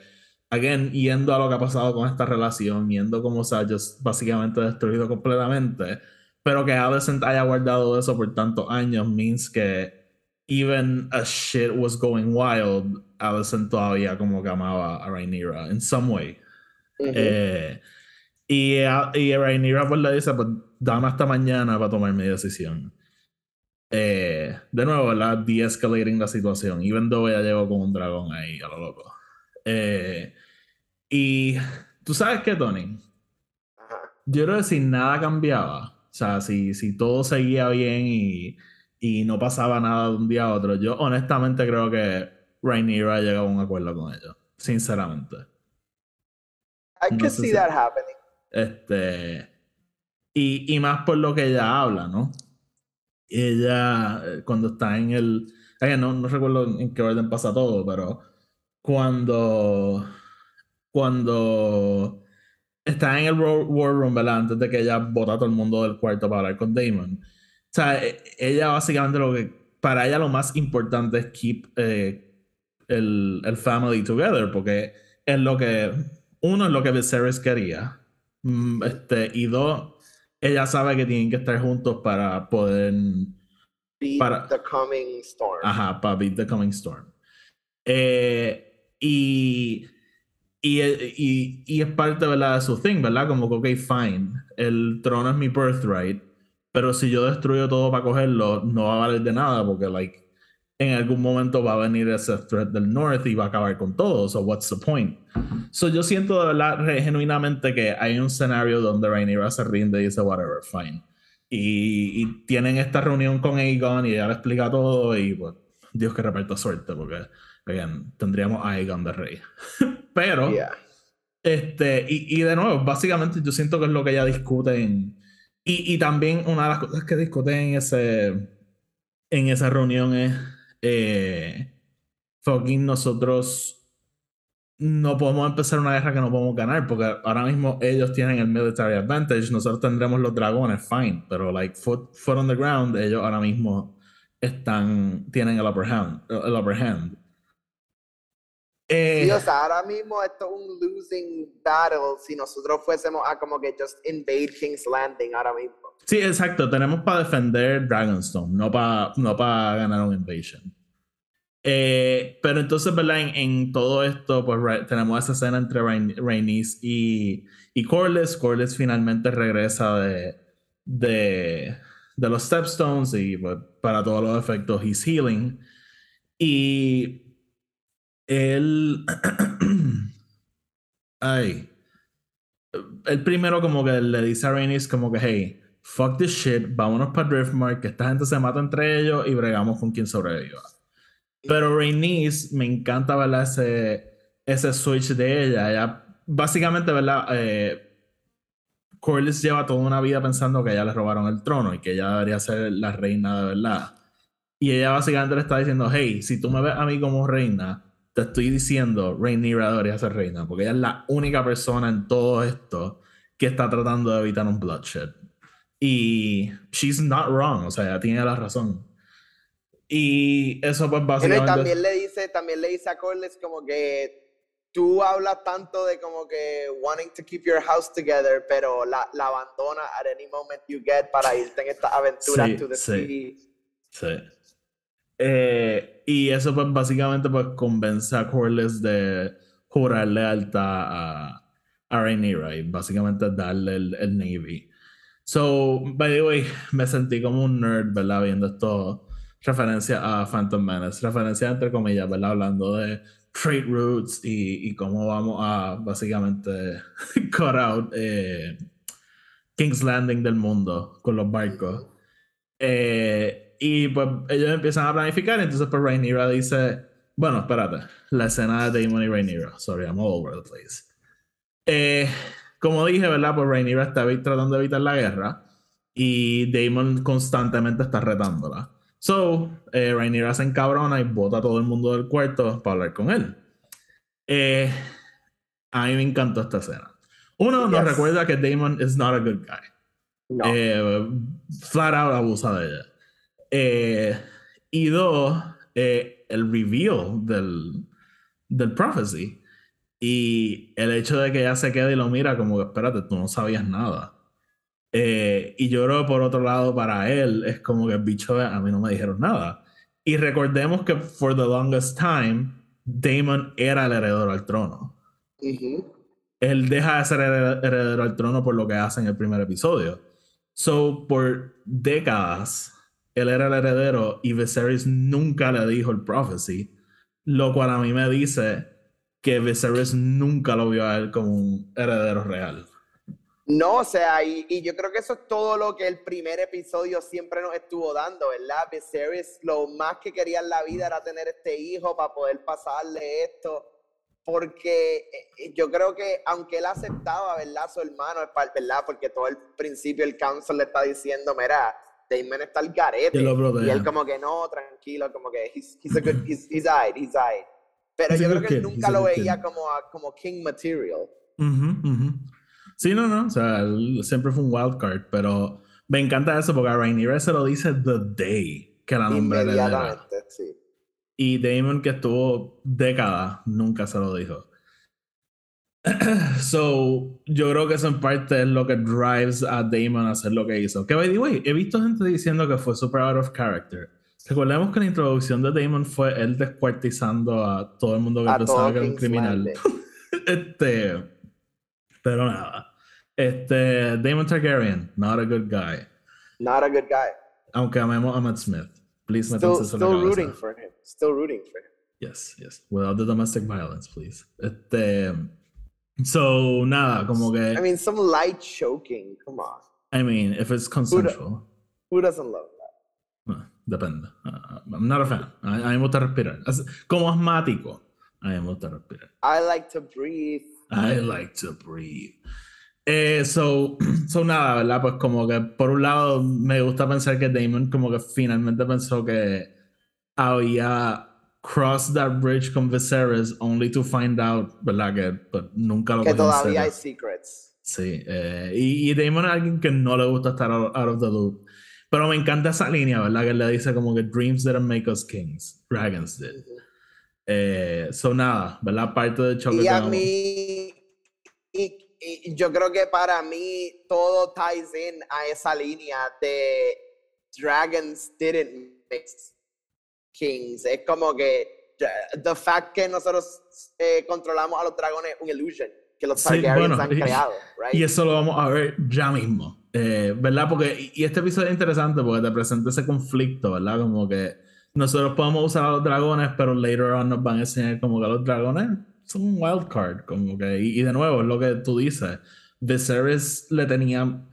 again, yendo a lo que ha pasado con esta relación, yendo como se ha básicamente destruido completamente, pero que Alicent haya guardado eso por tantos años means que even as shit was going wild, Alicent todavía como que amaba a Rhaenyra in some way. eh, y, y Rhaenyra pues le dice, pues dame hasta mañana para tomar mi decisión. Eh, de nuevo, la de-escalating la situación, even though ella llegó con un dragón ahí a lo loco. Eh, y tú sabes qué, Tony, yo creo que si nada cambiaba, sea, si, si todo seguía bien y, y no pasaba nada de un día a otro, yo honestamente creo que Rhaenyra ha llegado a un acuerdo con ellos, sinceramente. I no see that happening. Este, y, y más por lo que ella habla, ¿no? ella, eh, cuando está en el. No, no recuerdo en qué orden pasa todo, pero cuando. Cuando está en el War Room, ¿verdad? Antes de que ella bota a todo el mundo del cuarto para hablar con Damon. O sea, e, ella básicamente lo que. Para ella lo más importante es keep eh, el, el family together, porque es lo que. Uno es lo que Viserys quería. Mm, este, y dos, ella sabe que tienen que estar juntos para poder. Beat para, the coming storm. Ajá, para beat the coming storm. Eh, y, y, y, y, es parte ¿verdad? de su thing, ¿verdad? Como que, ok, fine, el trono es mi birthright, pero si yo destruyo todo para cogerlo, no va a valer de nada, porque, like, en algún momento va a venir ese threat del north y va a acabar con todo. So, what's the point? So, yo siento de verdad, genuinamente, que hay un escenario donde Rhaenyra se rinde y dice, whatever, fine. Y, y, tienen esta reunión con Aegon y ella le explica todo y, pues, Dios que reparta suerte, porque, again, tendríamos a Aegon de rey. Pero, este, y, y, de nuevo, básicamente yo siento que es lo que ella discute en, y, y también una de las cosas que discuten en ese, en esa reunión es eh, fucking nosotros no podemos empezar una guerra que no podemos ganar porque ahora mismo ellos tienen el military advantage, nosotros tendremos los dragones, fine, pero like foot, foot on the ground, ellos ahora mismo están, tienen el upper hand. El upper hand. Eh, sí, o sea, ahora mismo esto es un losing battle si nosotros fuésemos a como que just invade King's Landing ahora mismo. Sí, exacto, tenemos para defender Dragonstone, no para no ganar un invasion. Eh, pero entonces, ¿verdad? En, todo esto, pues tenemos esa escena entre Rhaenys y, y Corlys. Corlys finalmente regresa de, de, de los Stepstones y pues, para todos los efectos, he's healing. Y él... Ay. El primero como que le dice a Rhaenys como que, hey, fuck this shit, vámonos para Driftmark, que esta gente se mata entre ellos y bregamos con quien sobreviva. Pero Rhaenys, me encanta, ¿verdad? Ese, ese switch de ella. Ella, básicamente, ¿verdad? Eh, Corlys lleva toda una vida pensando que ella le robaron el trono y que ella debería ser la reina de verdad. Y ella básicamente le está diciendo, hey, si tú me ves a mí como reina, te estoy diciendo, Rhaenyra debería ser reina, porque ella es la única persona en todo esto que está tratando de evitar un bloodshed. Y she's not wrong, o sea, ella tiene la razón. Y eso pues básicamente... también le dice, también le dice a Corlys como que tú hablas tanto de como que wanting to keep your house together, pero la, la abandona at any moment you get para irte en esta aventura to the sí, Sí. Eh, y eso pues básicamente pues convence a Corlys de jurar lealtad a, a Rhaenyra y básicamente darle el, el, Navy. So, by the way, me sentí como un nerd, ¿verdad? Viendo esto referencia a Phantom Menace, referencia entre comillas, ¿verdad? Hablando de trade routes y, y cómo vamos a básicamente cut out eh, King's Landing del mundo con los barcos. Eh, y pues ellos empiezan a planificar, entonces pues Rhaenyra dice, bueno, espérate, la escena de Daemon y Rhaenyra, sorry, I'm all over the place. Eh, como dije, ¿verdad? Pues Rhaenyra está tratando de evitar la guerra y Daemon constantemente está retándola. So, eh, Rhaenyra se encabrona y bota a todo el mundo del cuarto para hablar con él. Eh, a mí me encantó esta escena. Uno nos recuerda que Damon is not a good guy. Eh, flat out abusa de ella. Eh, y dos, el reveal del, del prophecy. Y el hecho de que ella se quede y lo mira como que, espérate, tú no sabías nada. Eh, y yo creo por otro lado para él es como que el bicho a mí no me dijeron nada. Y recordemos que for the longest time Damon era el heredero al trono. Él deja de ser heredero al trono por lo que hace en el primer episodio. So, por décadas, él era el heredero y Viserys nunca le dijo el prophecy, lo cual a mí me dice que Viserys nunca lo vio a él como un heredero real. No, o sea, y, yo creo que eso es todo lo que el primer episodio siempre nos estuvo dando, ¿verdad? Viserys lo más que quería en la vida era tener este hijo para poder pasarle esto, porque eh, yo creo que aunque él aceptaba, ¿verdad? Su hermano, ¿verdad? Porque todo el principio el council le está diciendo, mira, Damon está al garete. Y él como que no, tranquilo, como que he's, he's a good, he's, he's he's Pero yo creo que él nunca lo veía como, como king material. Sí, no, no, o sea, siempre fue un wild card, pero me encanta eso porque a Rhaenyra se lo dice the day que la nombre Inmediatamente, sí. Y Damon, que estuvo décadas, nunca se lo dijo. so, yo creo que eso en parte es lo que drives a Damon a hacer lo que hizo. Que, by the way, he visto gente diciendo que fue super out of character. Recordemos que la introducción de Damon fue él descuartizando a todo el mundo que pensaba que era un criminal. este. Pero nada. Este. Damon Targaryen, not a good guy. Not a good guy. Aunque amemos a Matt Smith. Please, still, still rooting for him. Still rooting for him. Yes, yes. Without the domestic violence, please. Este. So, nada, como que. I mean, some light choking, come on. I mean, if it's consensual. Who, doesn't love that? depende. Uh, I'm not a fan. A, mí me gusta respirar. Como asmático, a mí me gusta respirar. I like to breathe. I like to breathe. Eh, so, so, nada, ¿verdad? Pues como que por un lado me gusta pensar que Damon como que finalmente pensó que había cross that bridge con Viserys only to find out, ¿verdad? Que pues, nunca lo Que todavía hay secrets. Sí, eh, y, y, Damon es alguien que no le gusta estar out, of the loop. Pero me encanta esa línea, ¿verdad? Que le dice como que dreams didn't make us kings, dragons did. eh, so nada, ¿verdad? Parte del choque. Y a mí, y, y, yo creo que para mí todo ties in a esa línea de dragons didn't make Kings. Es como que the fact que nosotros eh, controlamos a los dragones es un illusion que los Targaryens han creado, right? Y eso lo vamos a ver ya mismo, eh, ¿verdad? Porque, y este episodio es interesante porque te presenta ese conflicto, ¿verdad? Como que nosotros podemos usar a los dragones, pero later on nos van a enseñar como que los dragones son un wild card, como que, y, y de nuevo, es lo que tú dices, Viserys le tenía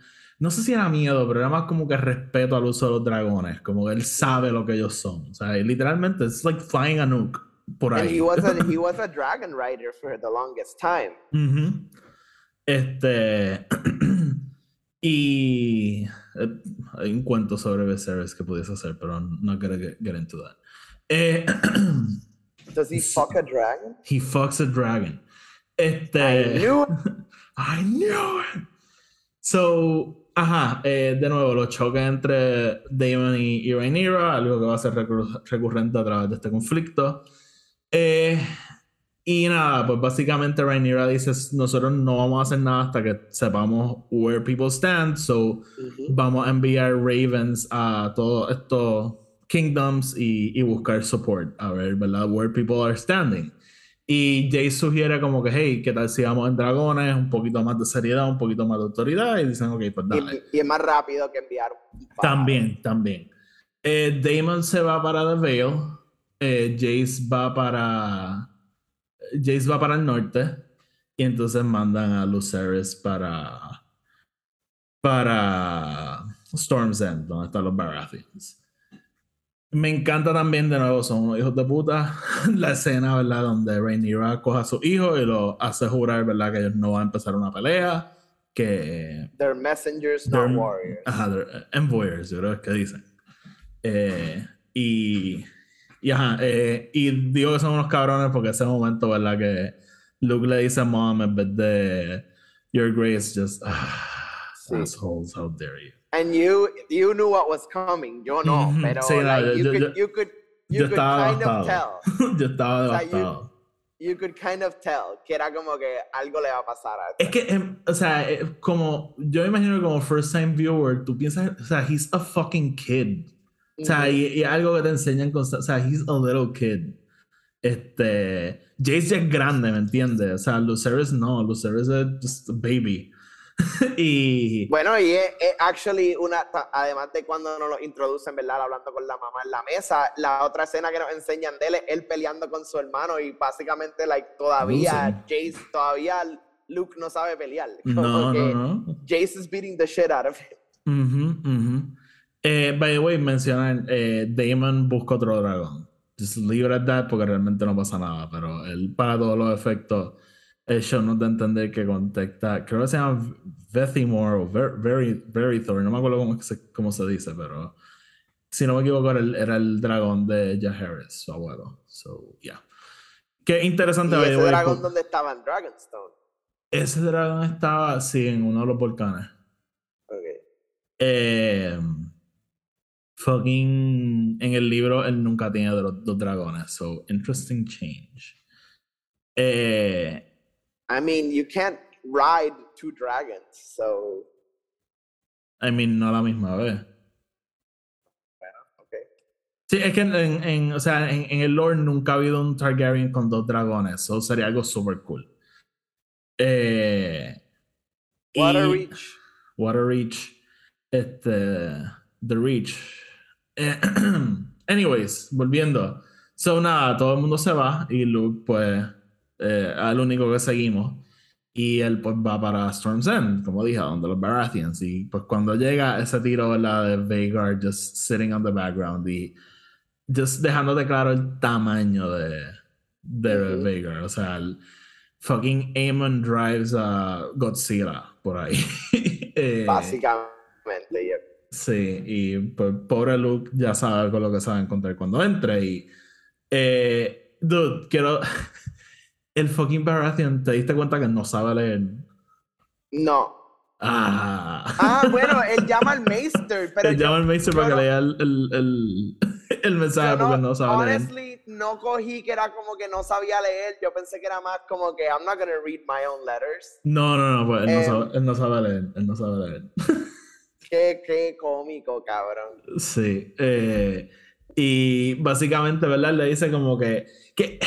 no sé si era miedo, pero era más como que respeto al uso de los dragones, como que él sabe lo que ellos son. O sea, literalmente, es like flying a nuke por ahí. And he was a, he was a dragon rider for the longest time. Este. y. Eh, hay un cuento sobre Viserys que pudiese hacer, pero no quiero get, get, into that. Eh, Does he fuck a dragon? He fucks a dragon. Este. I knew it. I knew it. So, Ajá, eh, de nuevo, los choques entre Damon y, y Rhaenyra, algo que va a ser recurrente a través de este conflicto. Eh, y nada, pues básicamente Rhaenyra dice, nosotros no vamos a hacer nada hasta que sepamos where people stand, so vamos a enviar ravens a todos estos kingdoms y, y buscar support, a ver, ¿verdad? Where people are standing. Y Jay sugiere como que, hey, ¿qué tal si vamos en dragones? Un poquito más de seriedad, un poquito más de autoridad. Y dicen, ok, pues dale. Y, es más rápido que enviar. También, también. Eh, Damon se va para The Vale. Eh, Jace va para. Jace va para el norte. Y entonces mandan a Lucerys para. Para. Storm's End, donde están los Baratheons. Me encanta también, de nuevo, son unos hijos de puta, la escena, ¿verdad? Donde Rhaenyra coge a su hijo y lo hace jurar, ¿verdad? Que ellos no van a empezar una pelea, que... They're messengers, not warriors. Ajá, they're envoyers, yo creo que dicen. Eh, y... Y ajá, eh, y digo que son unos cabrones porque ese momento, ¿verdad? Que Luke le dice a Mom en vez de Your Grace, just... Ah, assholes, how dare you. And you you knew what was coming. Yo no, pero like, you, could, you could you could kind of tell. yo estaba devastado. you, you could kind of tell que era como que algo le va a pasar a Es que, em, o sea, eh, como yo me imagino como first time viewer, tú piensas, o sea, he's a fucking kid. O sea, y, y algo que te enseñan consta- o sea, he's a little kid. Este, Jace ya es grande, ¿me entiendes? O sea, Lucerys no, Lucerys es just a baby. y Bueno, y es, es actually una, además de cuando nos lo introducen, ¿verdad? Hablando con la mamá en la mesa, la otra escena que nos enseñan de él es él peleando con su hermano y básicamente, like, todavía Jace, todavía Luke no sabe pelear. Como no, que no, no. Jace is beating the shit out of him. Ujú, ujú. Eh, by the way, mencionan, eh, Damon busca otro dragón. Just leave it at that porque realmente no pasa nada, pero él para todos los efectos, show nos da entender que contacta, creo que se llama Vethimore o Ver- Very, Verithor, no me acuerdo cómo se, cómo se dice, pero si no me equivoco era el, era el dragón de Jaehaerys, su abuelo. So, yeah. Qué interesante, Y ese dragón donde estaba en Dragonstone. ese dragón estaba, sí, en uno de los volcanes. Okay. Eh, fucking en el libro él nunca tiene de los dos dragones. So, interesting change. Eh, I mean, you can't ride two dragons, so I mean, no a la misma vez. okay. Sí, es que en, en- o sea, en, en el lore nunca ha habido un Targaryen con dos dragones. Eso sería algo super cool. Eh, y- Waterreach. Waterreach. Este. The Reach. Eh, anyways, volviendo. So, nada, todo el mundo se va y Luke, pues, eh, el único que seguimos. Y él, pues, va para Storm's End, como dije, donde los Baratheons. Y, pues, cuando llega ese tiro, ¿verdad? De Vagar just sitting on the background y just dejándote claro el tamaño de, de Ujú. Vagar. O sea, el fucking Aemon drives a Godzilla por ahí. Eh, Básicamente, yeah. Sí, y pues, pobre Luke ya sabe con lo que se va a encontrar cuando entre. Y, eh, dude, quiero. El fucking Baratheon, ¿te diste cuenta que no sabe leer? No. Ah. Ah, bueno, él llama al Maester, pero Él yo- llama al Maester yo para que no- lea el, el, el, el mensaje porque no sabe leer. honestly, no cogí que era como que no sabía leer. Yo pensé que era más como que I'm not gonna read my own letters. No, no, no, pues él, no Eh, sabe, él no sabe leer. Él no sabe leer. Qué, qué cómico, cabrón. Sí. eh, y básicamente, ¿verdad? Le dice como que. que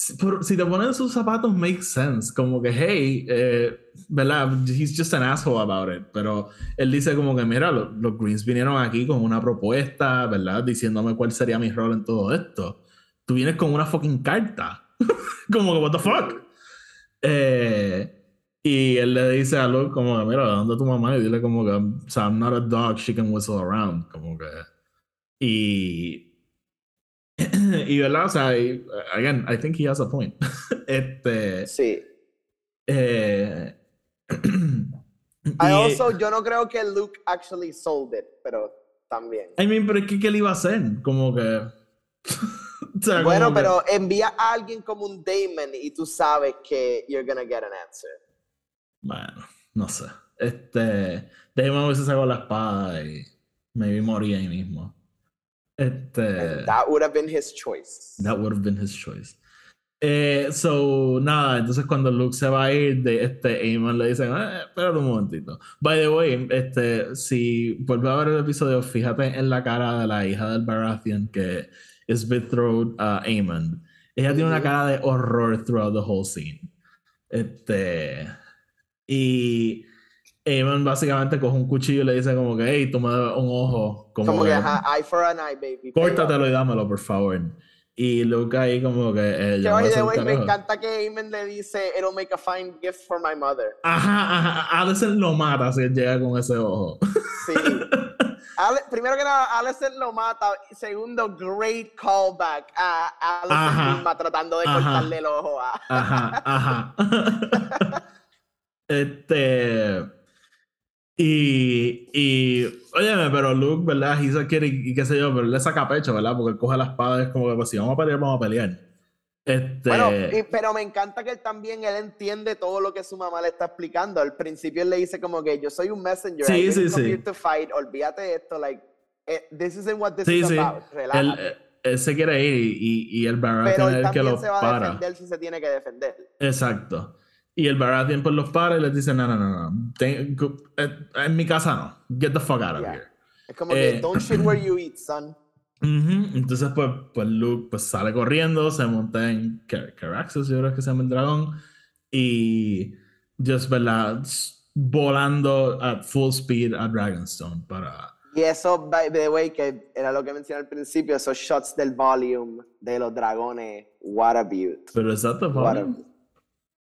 si, por- si te ponen sus zapatos, makes sense. Como que, hey, eh, ¿verdad? He's just an asshole about it. Pero él dice como que, mira, lo- los Greens vinieron aquí con una propuesta, ¿verdad? Diciéndome cuál sería mi rol en todo esto. Tú vienes con una fucking carta. como que, what the fuck? Eh, y él le dice a Luke como que, mira, ¿dónde tu mamá? Y dile como que, sea, I'm not a dog, she can whistle around. Como que... Y... y verdad, o sea, y, again, I think he has a point. este... Sí. Eh, I y- also, yo no creo que Luke actually sold it, pero también. I mean, pero es que ¿qué le iba a hacer? Como que... o sea, Bueno, como que- pero envía a alguien como un Damon y tú sabes que you're gonna get an answer. Bueno, no sé. Este... Damon hubiese sacado la espada y maybe moría ahí mismo. Este... And that would have been his choice. That would have been his choice. Eh, so, nada, entonces cuando Luke se va a ir, de este Aemon le dicen, eh, espérate un momentito. By the way, este, si vuelves a ver el episodio, fíjate en la cara de la hija del Baratheon que es betrothed a Aemon. Ella tiene una cara de horror throughout the whole scene. Este, y Aemon básicamente coge un cuchillo y le dice como que, hey, tú me debes un ojo. Como, Como que, que, ajá, eye for an eye, baby. córtatelo y dámelo, por favor. Y Luke ahí como que... Eh, ser way, me encanta que Aemon le dice, it'll make a fine gift for my mother. Ajá, ajá. Alicent lo mata si él llega con ese ojo. Sí. Ale- primero que nada, Alicent lo mata. Segundo, great callback a Alicent Ajá. misma tratando de Ajá. cortarle el ojo a... Ajá, ajá. este. Y, y, óyeme, pero Luke, ¿verdad? A kid y, y qué sé yo, pero él le saca pecho, ¿verdad? Porque él coge la espada y es como que, pues si vamos a pelear, vamos a pelear. Este. Bueno, y- pero me encanta que él también, él entiende todo lo que su mamá le está explicando. Al principio él le dice como que yo soy un messenger, Sí, I sí, sí. here to fight, olvídate de esto, like, eh, this isn't what this sí, is sí. about, Él, relájate. eh, él se quiere ir y, y el Baratheon Pero es él el que también lo se va a para. defender si se tiene que defender. Exacto. Y el Baratheon pues los para y les dice, no, no, no, no. Ten- eh, en mi casa no. Get the fuck out of Yeah. here. Es como que, Eh, don't shit where you eat, son. Ujú, Entonces, pues, pues Luke pues, sale corriendo, se monta en Car- Caraxes, yo creo que se llama el dragón, y just, ¿verdad? Volando at full speed a Dragonstone para... Y eso, by the way, que era lo que mencioné al principio, esos shots del volume de los dragones, what a beaut. Pero the What a- volume?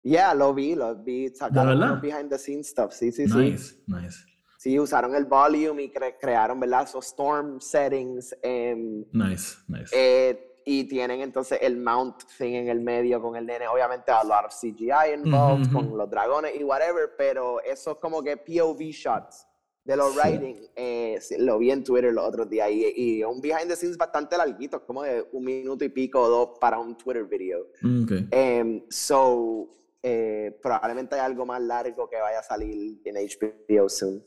Yeah, lo vi, lo vi, sacaron unos behind the scenes stuff, sí, sí, sí. Nice, nice, Sí, usaron el volume y cre- crearon, ¿verdad? Esos storm settings. em, nice, nice. eh, y tienen entonces el mount thing en el medio con el nene. Obviamente, a lot of CGI involved, Ujú, ujú. con los dragones y whatever, pero esos como que POV shots de los Sí. writing, eh, lo vi en Twitter los otros días y, y un behind the scenes bastante larguito, como de un minuto y pico o dos para un Twitter video. Okay. Em, so, eh, probablemente hay algo más largo que vaya a salir en HBO soon.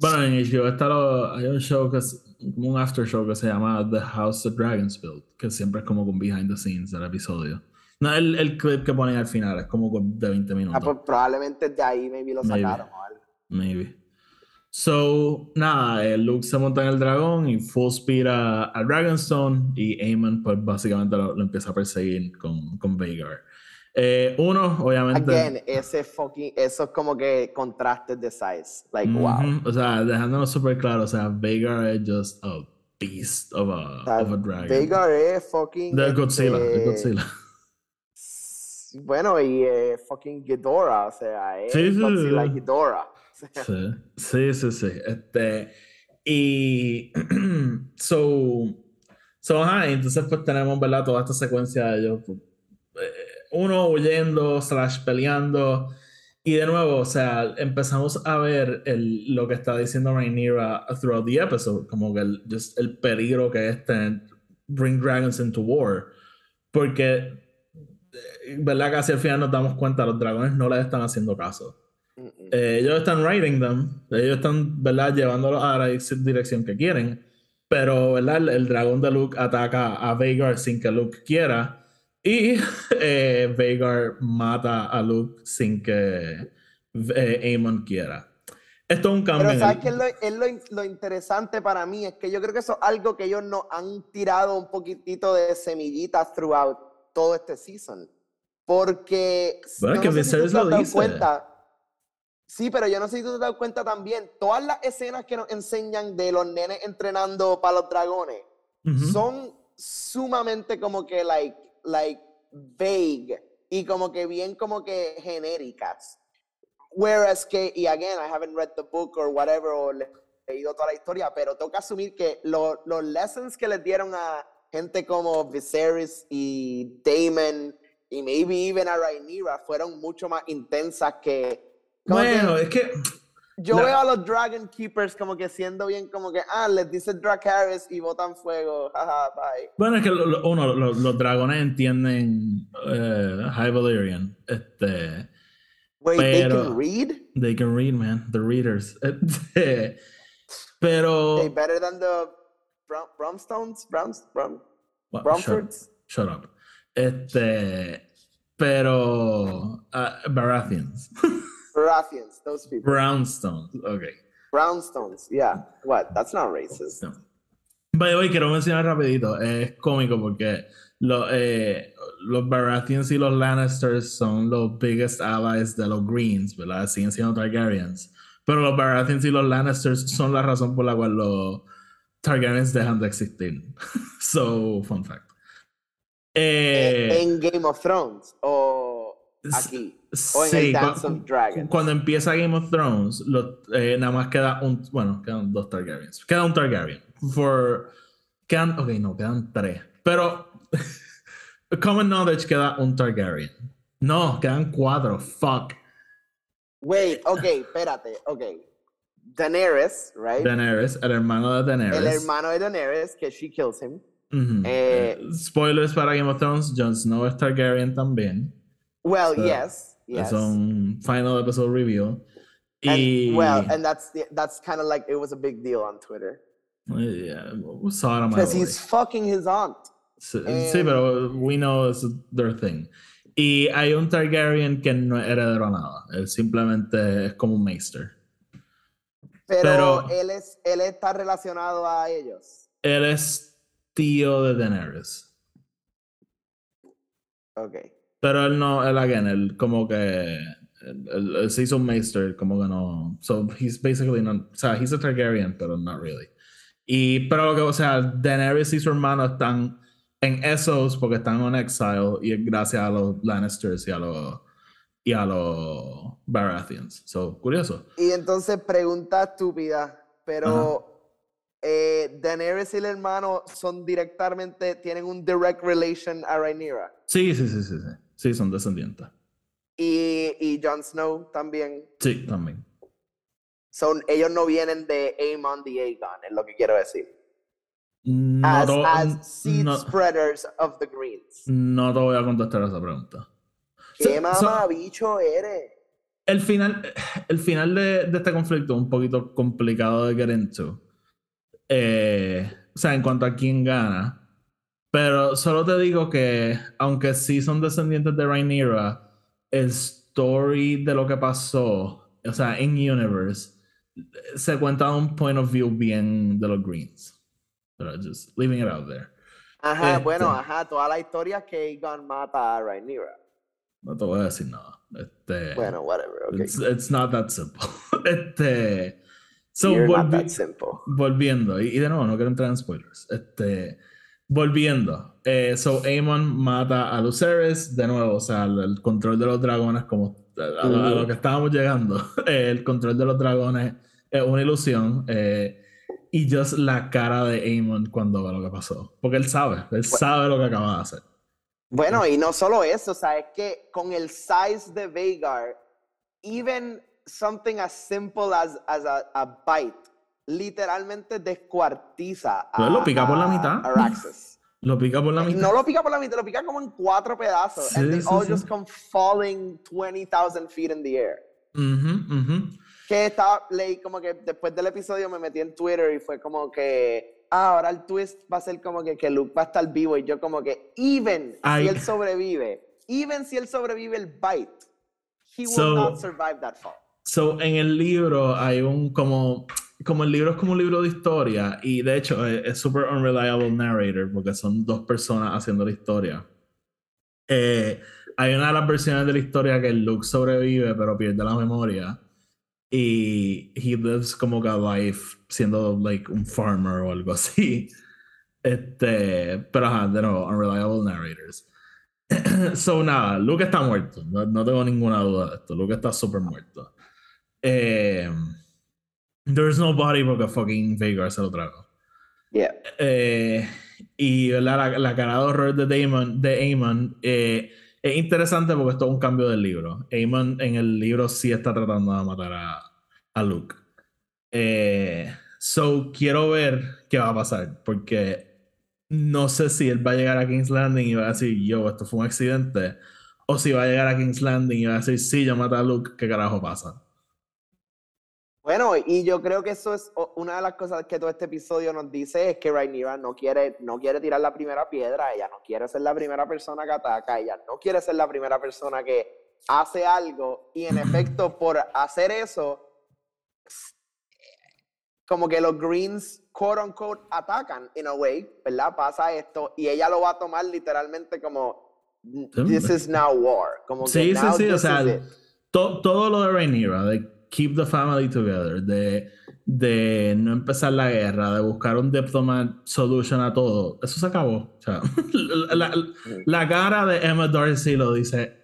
Bueno, en HBO está lo- hay un show que es como un after show que se llama The House the Dragons Built, que siempre es como con behind the scenes del episodio. No, el, el clip que ponen al final es como de 20 minutos. Ah, pues probablemente de ahí maybe lo sacaron o algo. Maybe. So, nada, eh, Luke se monta en el dragón y full speed a, a Dragonstone y Aemon pues básicamente lo, lo empieza a perseguir con, con Vhagar. Eh, uno, obviamente... Again, ese fucking, esos como que contrastes de size. Like, wow. Ujú, O sea, dejándonos súper claro, o sea, Vhagar es just a beast of a, O sea, of a dragon. Vhagar es fucking. De Godzilla, de este, Godzilla. Bueno, y eh, fucking Ghidorah, o sea, es Sí, sí, Godzilla sí. Ghidorah. Sí, sí, sí. Este, y so, so, ajá, entonces pues tenemos, ¿verdad? Toda esta secuencia de ellos, pues, uno huyendo, slash peleando, y de nuevo, o sea, empezamos a ver el, lo que está diciendo Rhaenyra throughout the episode, como que el, just el peligro que es tener Bring Dragons into War, porque, eh, ¿verdad? Casi al final nos damos cuenta, los dragones no les están haciendo caso. Eh, ellos están writing them, ellos están, ¿verdad?, llevándolo a la dirección que quieren, pero, ¿verdad?, el, el dragón de Luke ataca a Vhagar sin que Luke quiera y eh, Vhagar mata a Luke sin que eh, Aemon quiera. Esto es un cambio. Pero ¿sabes qué es, lo, es lo- lo interesante para mí? Es que yo creo que eso es algo que ellos nos han tirado un poquitito de semillitas throughout todo este season. Porque Bueno, yo que no sé si tú te lo dice. cuenta. Sí, pero yo no sé si tú te has dado cuenta también. Todas las escenas que nos enseñan de los nenes entrenando para los dragones Ujú. son sumamente como que like, like vague y como que bien como que genéricas. Whereas que, y again, I haven't read the book or whatever, o le- leído toda la historia, pero toca asumir que lo- los lessons que les dieron a gente como Viserys y Daemon y maybe even a Rhaenyra fueron mucho más intensas que Bueno, es que yo la- veo a los Dragon Keepers como que siendo bien como que, ah, les dice Dracarys y botan fuego, jaja, bye. Bueno, es que lo- lo- uno, lo- los dragones entienden eh, High Valyrian. Este, Wait, they Pero- can read? they can read, man. The readers. Este, pero. They better than the Brom Bromstones? Broms Brom Well, shut, Bromfords? shut up. Este, pero. ah, Baratheons. Baratheons, those people. Brownstones. Ok. Brownstones, yeah. What? That's not racist. No. By the way, quiero mencionar rapidito. Es cómico porque lo- eh, los Baratheons y los Lannisters son los biggest allies de los Greens, ¿verdad? Siguen siendo Targaryens. Pero los Baratheons y los Lannisters son la razón por la cual los Targaryens dejan de existir. so, fun fact. Eh, en Game of Thrones o aquí o en sí, el Dance cu- of Dragons. Cuando empieza Game of Thrones, lo- eh, nada más queda un. Bueno, quedan dos Targaryens. Queda un Targaryen. For, quedan. Ok, no, quedan tres. Pero. Common knowledge queda un Targaryen. No, quedan cuatro. Fuck. Wait, ok, espérate, ok. Daenerys, right? Daenerys, el hermano de Daenerys. el hermano de Daenerys, que she kills him. Eh, Eh, Spoilers para Game of Thrones. Jon Snow es Targaryen también. Well, So, yes, yes. Es un final episode. And, Y. well, and that's the, that's kind of like it was a big deal on Twitter. Yeah, Because he's fucking his aunt. Sí, sí, pero we know it's their thing. Y hay un Targaryen que no heredero nada. Él simplemente es como un Maester. Pero, Pero- él, es, él está relacionado a ellos. Él es tío de Daenerys. Ok. Pero él no, él again, él como que. Él, él- se hizo un Maester, como que no. So he's basically not. O sea, he's a Targaryen, pero not really. Y, pero lo que, o sea, Daenerys y su hermano están en Essos porque están en exile y gracias a los Lannisters y a los. Y a los Baratheons. So, curioso. Y entonces, pregunta estúpida, pero eh, Daenerys y el hermano son directamente, tienen un direct relation a Rhaenyra. Sí, sí, sí, sí, sí. Sí, son descendientes. Y, y Jon Snow también. Sí, también. Son, ellos no vienen de Aemon the Aegon, es lo que quiero decir. No, As, te- as seed no- spreaders of the Greens. no te voy a contestar esa pregunta. ¿Qué So- so- mamá bicho eres? El final, el final de, de este conflicto es un poquito complicado de get into. Eh, o sea, en cuanto a quién gana. Pero solo te digo que, aunque sí son descendientes de Rhaenyra, el story de lo que pasó, o sea, en Universe, se cuenta un point of view bien de los Greens. Pero just leaving it out there. Ajá, Este. bueno, ajá, toda la historia que Aegon mata a Rhaenyra. No te voy a decir nada. Este, Bueno, whatever, ok. it's, it's not that simple. Este, so, You're not volvi- that simple. volviendo, y, y de nuevo, no quiero entrar en spoilers. Este, volviendo, eh, so Aemon mata a Lucerys, de nuevo, o sea, el, el control de los dragones, como a, a lo- a lo que estábamos llegando, eh, el control de los dragones es una ilusión. eh, y just la cara de Aemon cuando ve lo que pasó. Porque él sabe, él sabe lo que acaba de hacer. Bueno, y no solo eso, o sea, es que con el size de Vagar, even something as simple as, as a, a bite, literalmente descuartiza a, lo pica por la mitad. Araxes. Lo pica por la mitad. No lo pica por la mitad, lo pica como en cuatro pedazos. Sí, and they sí, all sí. just come falling 20,000 feet in the air. Ujú, ujú. Que estaba, leí como que después del episodio me metí en Twitter y fue como que, ah, ahora el twist va a ser como que, que Luke va a estar vivo y yo como que, even si él sobrevive, even si él sobrevive el bite, he will So- not survive that fall. So, en el libro hay un como, como el libro es como un libro de historia y de hecho es es super unreliable narrator porque son dos personas haciendo la historia. Eh, hay una de las versiones de la historia que Luke sobrevive pero pierde la memoria y he lives como que a life siendo like un farmer o algo así. Este, pero ajá, de nuevo, unreliable narrators. so nada, Luke está muerto. No, no tengo ninguna duda de esto. Luke está súper muerto. Eh, there's no body porque fucking Vagar se lo trago. Yeah. Eh, y ¿verdad? La, la cara de horror de Damon, de Aemon eh, es interesante porque esto es un cambio del libro. Aemon en el libro sí está tratando de matar a, a Luke. Eh, so quiero ver qué va a pasar porque no sé si él va a llegar a King's Landing y va a decir yo, esto fue un accidente. O si va a llegar a King's Landing y va a decir sí, yo maté a Luke, ¿qué carajo pasa? Bueno, y yo creo que eso es o- una de las cosas que todo este episodio nos dice es que Rhaenyra no quiere, no quiere tirar la primera piedra, ella no quiere ser la primera persona que ataca, ella no quiere ser la primera persona que hace algo y en efecto por hacer eso como que los Greens quote unquote atacan in a way, ¿verdad? Pasa esto y ella lo va a tomar literalmente como this is now war, como que Sí, sí, now sí, o this sea, to- todo lo de Rhaenyra, de keep the family together, de, de no empezar la guerra, de buscar un diplomat solution a todo, eso se acabó. O sea, la, la- la cara de Emma Darcy lo dice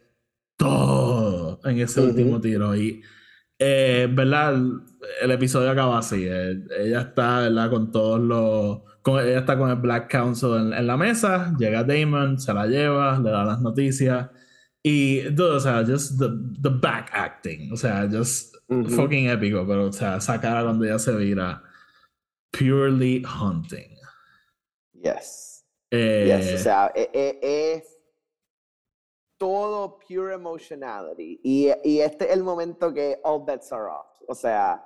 todo en ese Ujú. último tiro. Y, eh, ¿verdad? El, el episodio acaba así. eh, ella está, ¿verdad? Con todos los. Con, ella está con el Black Council en, en la mesa. Llega Damon, se la lleva, le da las noticias. Y, dude, o sea, just the, the back acting. O sea, just Fucking épico. Pero, o sea, esa cara cuando ella se vira. Purely hunting. Yes. Eh, Yes, o sea, e- e- es todo pure emotionality. Y, y este es el momento que all bets are off. O sea,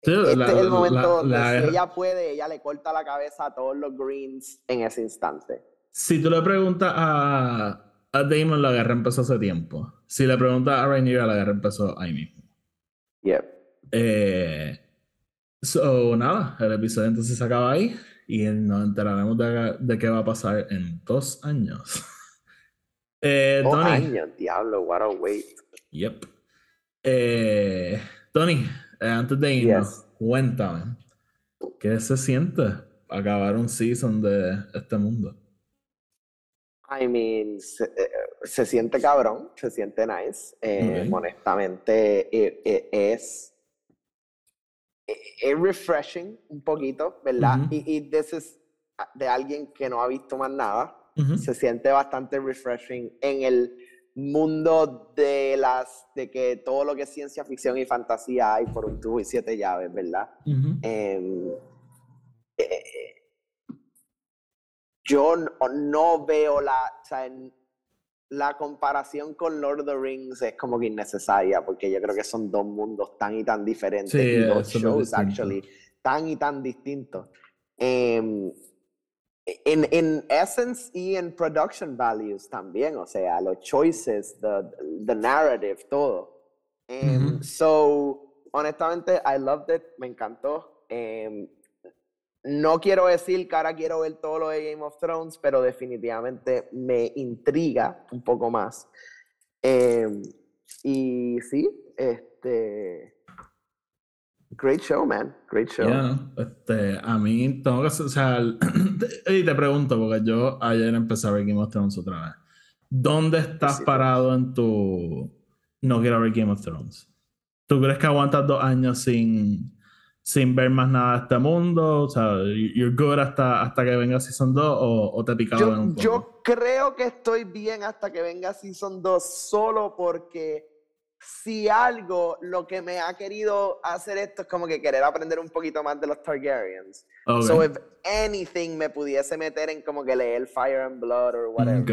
este es el momento donde si ella puede, ella le corta la cabeza a todos los Greens en ese instante. Si tú le preguntas a, a Damon, la guerra empezó hace tiempo. Si le preguntas a Rhaenyra, la guerra empezó ahí mismo. Yep. Eh, so, nada, el episodio entonces se acaba ahí y nos enteraremos de, de qué va a pasar en dos años. eh, dos años, diablo, what a wait. Yep. Eh, Tony, antes de irnos, cuéntame, ¿qué se siente acabar un season de este mundo? I mean, se, eh, siente cabrón, se siente nice. Eh, honestamente, es, es refreshing un poquito, ¿verdad? Y, y this is de alguien que no ha visto más nada. Se siente bastante refreshing en el mundo de las de que todo lo que es ciencia ficción y fantasía hay por un tubo y siete llaves, ¿verdad? Eh, yo no, veo la, la comparación con Lord of the Rings es como que innecesaria porque yo creo que son dos mundos tan y tan diferentes y dos shows actually tan y tan distintos. Em, en, en essence y en production values también, o sea, los choices, the, the narrative, todo. Um, So, honestamente, I loved it, me encantó. Um, no quiero decir que ahora quiero ver todo lo de Game of Thrones, pero definitivamente me intriga un poco más. Um, y sí, este Great show, man. Great show. este, a mí tengo que, o sea, y te pregunto, porque yo ayer empecé a ver Game of Thrones otra vez. ¿Dónde estás parado en tu no quiero ver Game of Thrones? ¿Tú crees que aguantas dos años sin, sin ver más nada de este mundo? O sea, you're good hasta, hasta que venga Season 2 o, o te picado un poco? Yo creo que estoy bien hasta que venga Season 2 solo porque si algo, lo que me ha querido hacer esto es como que querer aprender un poquito más de los Targaryens. So if anything me pudiese meter en como que leer Fire and Blood or whatever. Ok,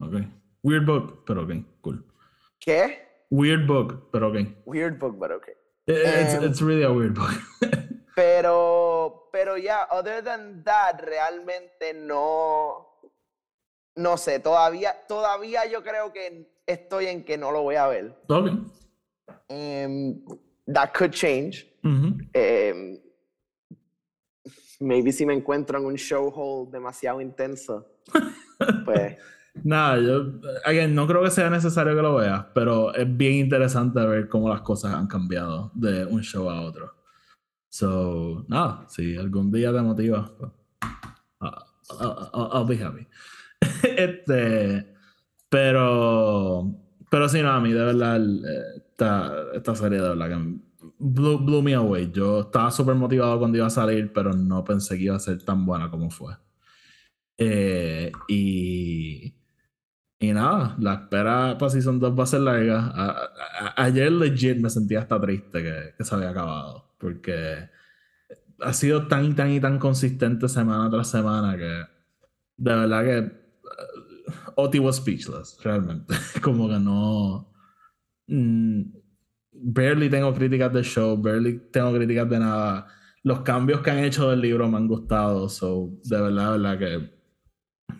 ok. Weird book, pero ok, cool. ¿Qué? Weird book, pero ok. Weird book, but ok. It's, um, it's really a weird book. pero, pero ya, yeah, other than that, realmente no, no sé, todavía, todavía yo creo que estoy en que no lo voy a ver. Ok. Um, that could change. um, maybe si me encuentro en un show hall demasiado intenso, pues... Nada, yo again, no creo que sea necesario que lo veas, pero es bien interesante ver cómo las cosas han cambiado de un show a otro. So, nada, si algún día te motiva, pues, I'll be happy. este, pero, pero sí, no, a mí de verdad esta, esta serie de verdad que blew, me away. Yo estaba súper motivado cuando iba a salir, pero no pensé que iba a ser tan buena como fue. Eh, y, y nada, la espera para Season 2 va a ser larga. ayer legit me sentía hasta triste que, que se había acabado, porque ha sido tan y tan y tan consistente semana tras semana que de verdad que Oti was speechless, realmente. Como que no. Mm, barely tengo críticas del show, barely tengo críticas de nada. Los cambios que han hecho del libro me han gustado, so de verdad, de verdad que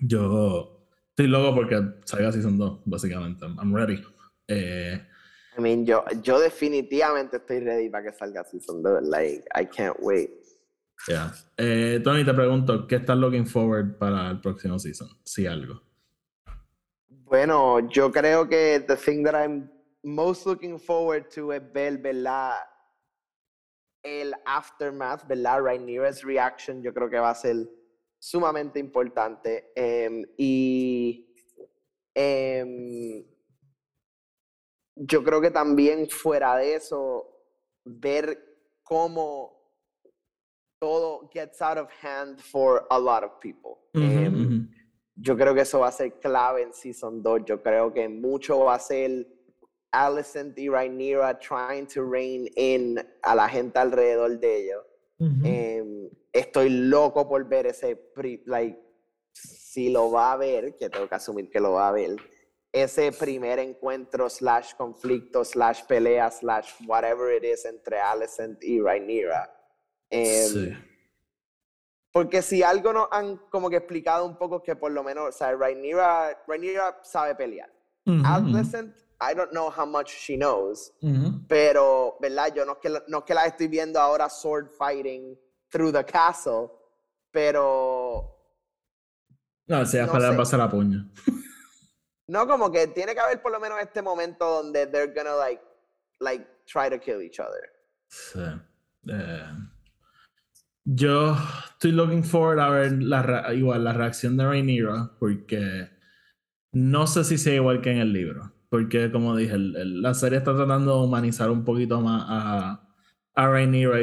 yo estoy loco porque salga Season 2, básicamente. I'm ready. Eh, I mean, yo, yo definitivamente estoy ready para que salga Season 2. Like, I can't wait. Yeah. Eh, Tony, te pregunto, ¿qué estás looking forward para el próximo season? Si algo. Bueno, yo creo que the thing that I'm most looking forward to es ver, ¿verdad? El aftermath, ¿verdad? Rhaenyra's reaction, yo creo que va a ser sumamente importante. Em, y em, yo creo que también fuera de eso, ver cómo todo gets out of hand for a lot of people. Em, yo creo que eso va a ser clave en Season 2. Yo creo que mucho va a ser Alicent y Rhaenyra trying to rein in a la gente alrededor de ellos. Estoy loco por ver ese, like, si lo va a ver, que tengo que asumir que lo va a ver, ese primer encuentro slash conflicto slash pelea slash whatever it is entre Alicent y Rhaenyra. Em, sí. Porque si algo nos han como que explicado un poco que por lo menos, o sea, Rhaenyra, Rhaenyra sabe pelear. Alicent, I don't know how much she knows, pero, ¿verdad? Yo no es, que, no es que la estoy viendo ahora sword fighting through the castle, pero... No, si es para pasar la puño. no, como que tiene que haber por lo menos este momento donde they're gonna like, like, try to kill each other. Sí. Eh, yo estoy looking forward a ver la, igual la reacción de Rhaenyra, porque no sé si sea igual que en el libro. Porque, como dije, la serie está tratando de humanizar un poquito más a, a Rhaenyra.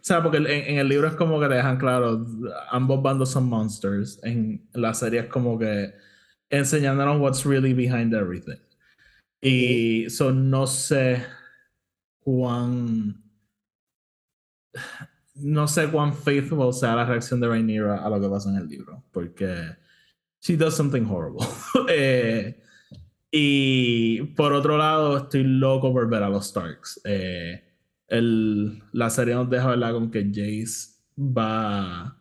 O sea, porque en, el libro es como que te dejan claro, ambos bandos son monsters. En la serie es como que enseñándonos what's really behind everything. Y eso no sé cuán no sé cuán faithful sea la reacción de Rhaenyra a lo que pasa en el libro, porque she does something horrible. eh, y por otro lado, estoy loco por ver a los Starks. Eh, el, la serie nos deja hablar con que Jace va,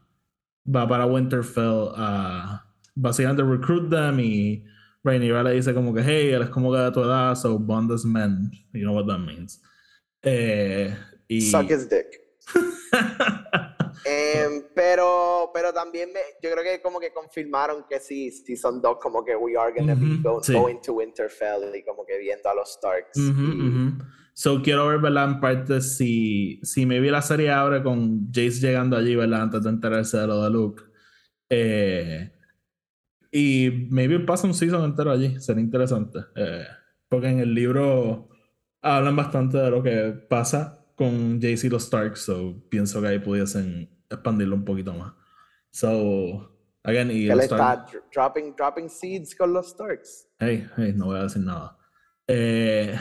va para Winterfell a básicamente recruit them y Rhaenyra le dice como que hey, él es como que de tu edad, so bond as men. You know what that means. Eh, y, Suck his dick. Em, pero, pero también me, yo creo que como que confirmaron que sí, sí son dos, como que we are gonna be going to Winterfell y como que viendo a los Starks. So quiero ver, ¿verdad? En parte, si, si me vi la serie abre con Jace llegando allí, ¿verdad? Antes de enterarse de lo de Luke. Eh, y maybe pasa un season entero allí, sería interesante. Eh, porque en el libro hablan bastante de lo que pasa con Jay-Z y los Starks, so pienso que ahí pudiesen expandirlo un poquito más. So, again, y Él está dropping, dropping seeds con los Starks. Hey, hey, no voy a decir nada. Eh,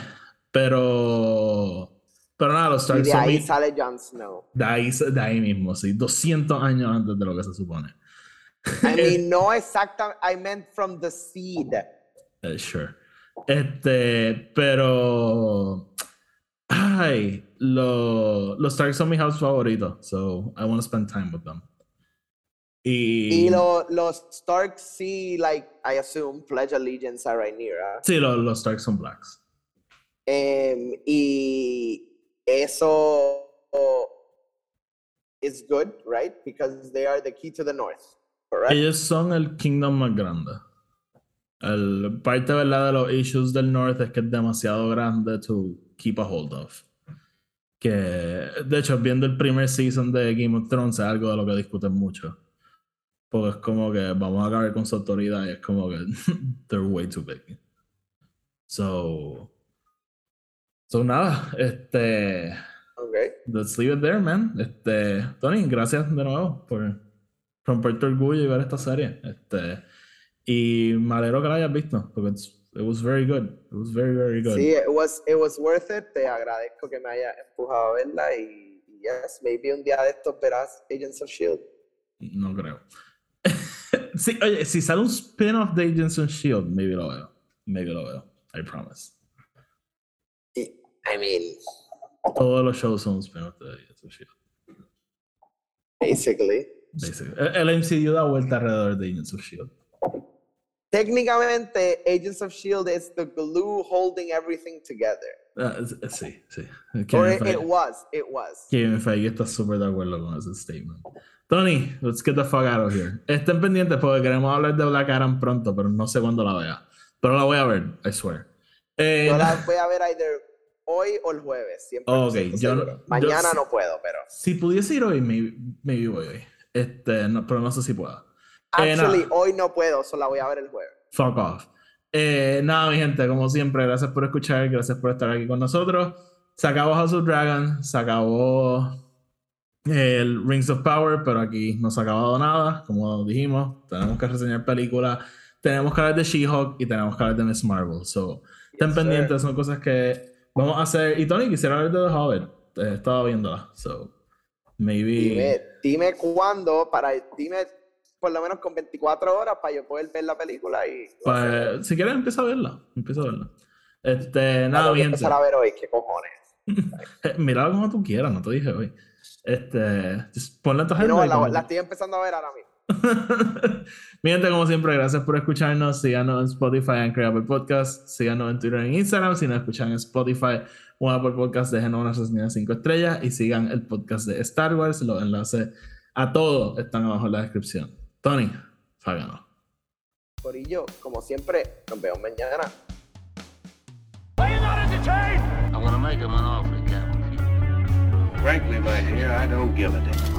pero. Pero nada, los Starks. Y de ahí sale Jon Snow. De ahí, de ahí mismo, sí. 200 años antes de lo que se supone. I mean, no exactamente. I meant from the seed. Uh, sure. Este, pero. Ay, lo, los Starks son mi house favorito, so I want to spend time with them. Y, y lo, los Starks sí, like, I assume, pledge allegiance a Rhaenyra. Sí, lo, los Starks son blacks. Um, y eso is good, right? Because they are the key to the north, correct? Ellos son el kingdom más grande. El parte verdad de los issues del norte es que es demasiado grande to keep a hold of. Que, de hecho, viendo el primer season de Game of Thrones es algo de lo que discuten mucho. Porque es como que vamos a acabar con su autoridad y es como que they're way too big. So, so nada, este. Okay. Let's leave it there, man. Este, Tony, gracias de nuevo por romper tu orgullo y ver esta serie. Este, y me alegro que la hayas visto, porque it was very good. It was very, very good. Sí, it was, it was worth it. Te agradezco que me haya empujado a verla y, yes, maybe un día de estos verás Agents of S.H.I.E.L.D. No creo. sí, oye, si sale un spin-off de Agents of S.H.I.E.L.D., maybe lo veo. Maybe lo veo. I promise. I mean... Todos los shows son un spin-off de Agents of S.H.I.E.L.D. Basically. Basically. El MCU da vuelta alrededor de Agents of S.H.I.E.L.D. Técnicamente, Agents of S.H.I.E.L.D. is the glue holding everything together. Uh, sí, sí. Or it, it, was, it was. Kevin Feige está súper de acuerdo con ese statement. Tony, let's get the fuck out of here. Estén pendientes porque queremos hablar de Black Adam pronto, pero no sé cuándo la vea. Pero la voy a ver, I swear. Eh, yo la voy a ver either hoy o el jueves. Siempre ok, yo no, Mañana no puedo, pero. Si pudiese ir hoy, maybe, maybe voy hoy. Este, no, pero no sé si puedo. Eh, Actually, hoy no puedo, solo la voy a ver el jueves. Fuck off. Eh, nada, mi gente, como siempre, gracias por escuchar, gracias por estar aquí con nosotros. Se acabó House of Dragon, se acabó el Rings of Power, pero aquí no se ha acabado nada, como dijimos. Tenemos que reseñar películas, tenemos que hablar de She-Hulk y tenemos que hablar de Miss Marvel. So, estén pendientes, son cosas que vamos a hacer. Y Tony, quisiera hablar de The Hobbit. Estaba viéndola, so maybe. Dime, dime cuándo, para, dime por lo menos con 24 horas para yo poder ver la película y... Pues, si quieres, empieza a verla. Empieza a verla. Este, nada, bien. empezar a ver hoy, qué cojones. Mira como tú quieras, no te dije hoy. Este, ponle tu no, la, la, estoy empezando a ver ahora mismo. Mi gente, como siempre, gracias por escucharnos. Síganos en Spotify, en Creable Podcast. Síganos en Twitter, en Instagram. Si nos escuchan en Spotify o Apple Podcast, déjenos una reseña de 5 estrellas y sigan el podcast de Star Wars. Los enlaces a todo están abajo en la descripción. Tony, Fagano. Por ello, como siempre, nos vemos mañana. Frankly, my dear, I don't give a damn.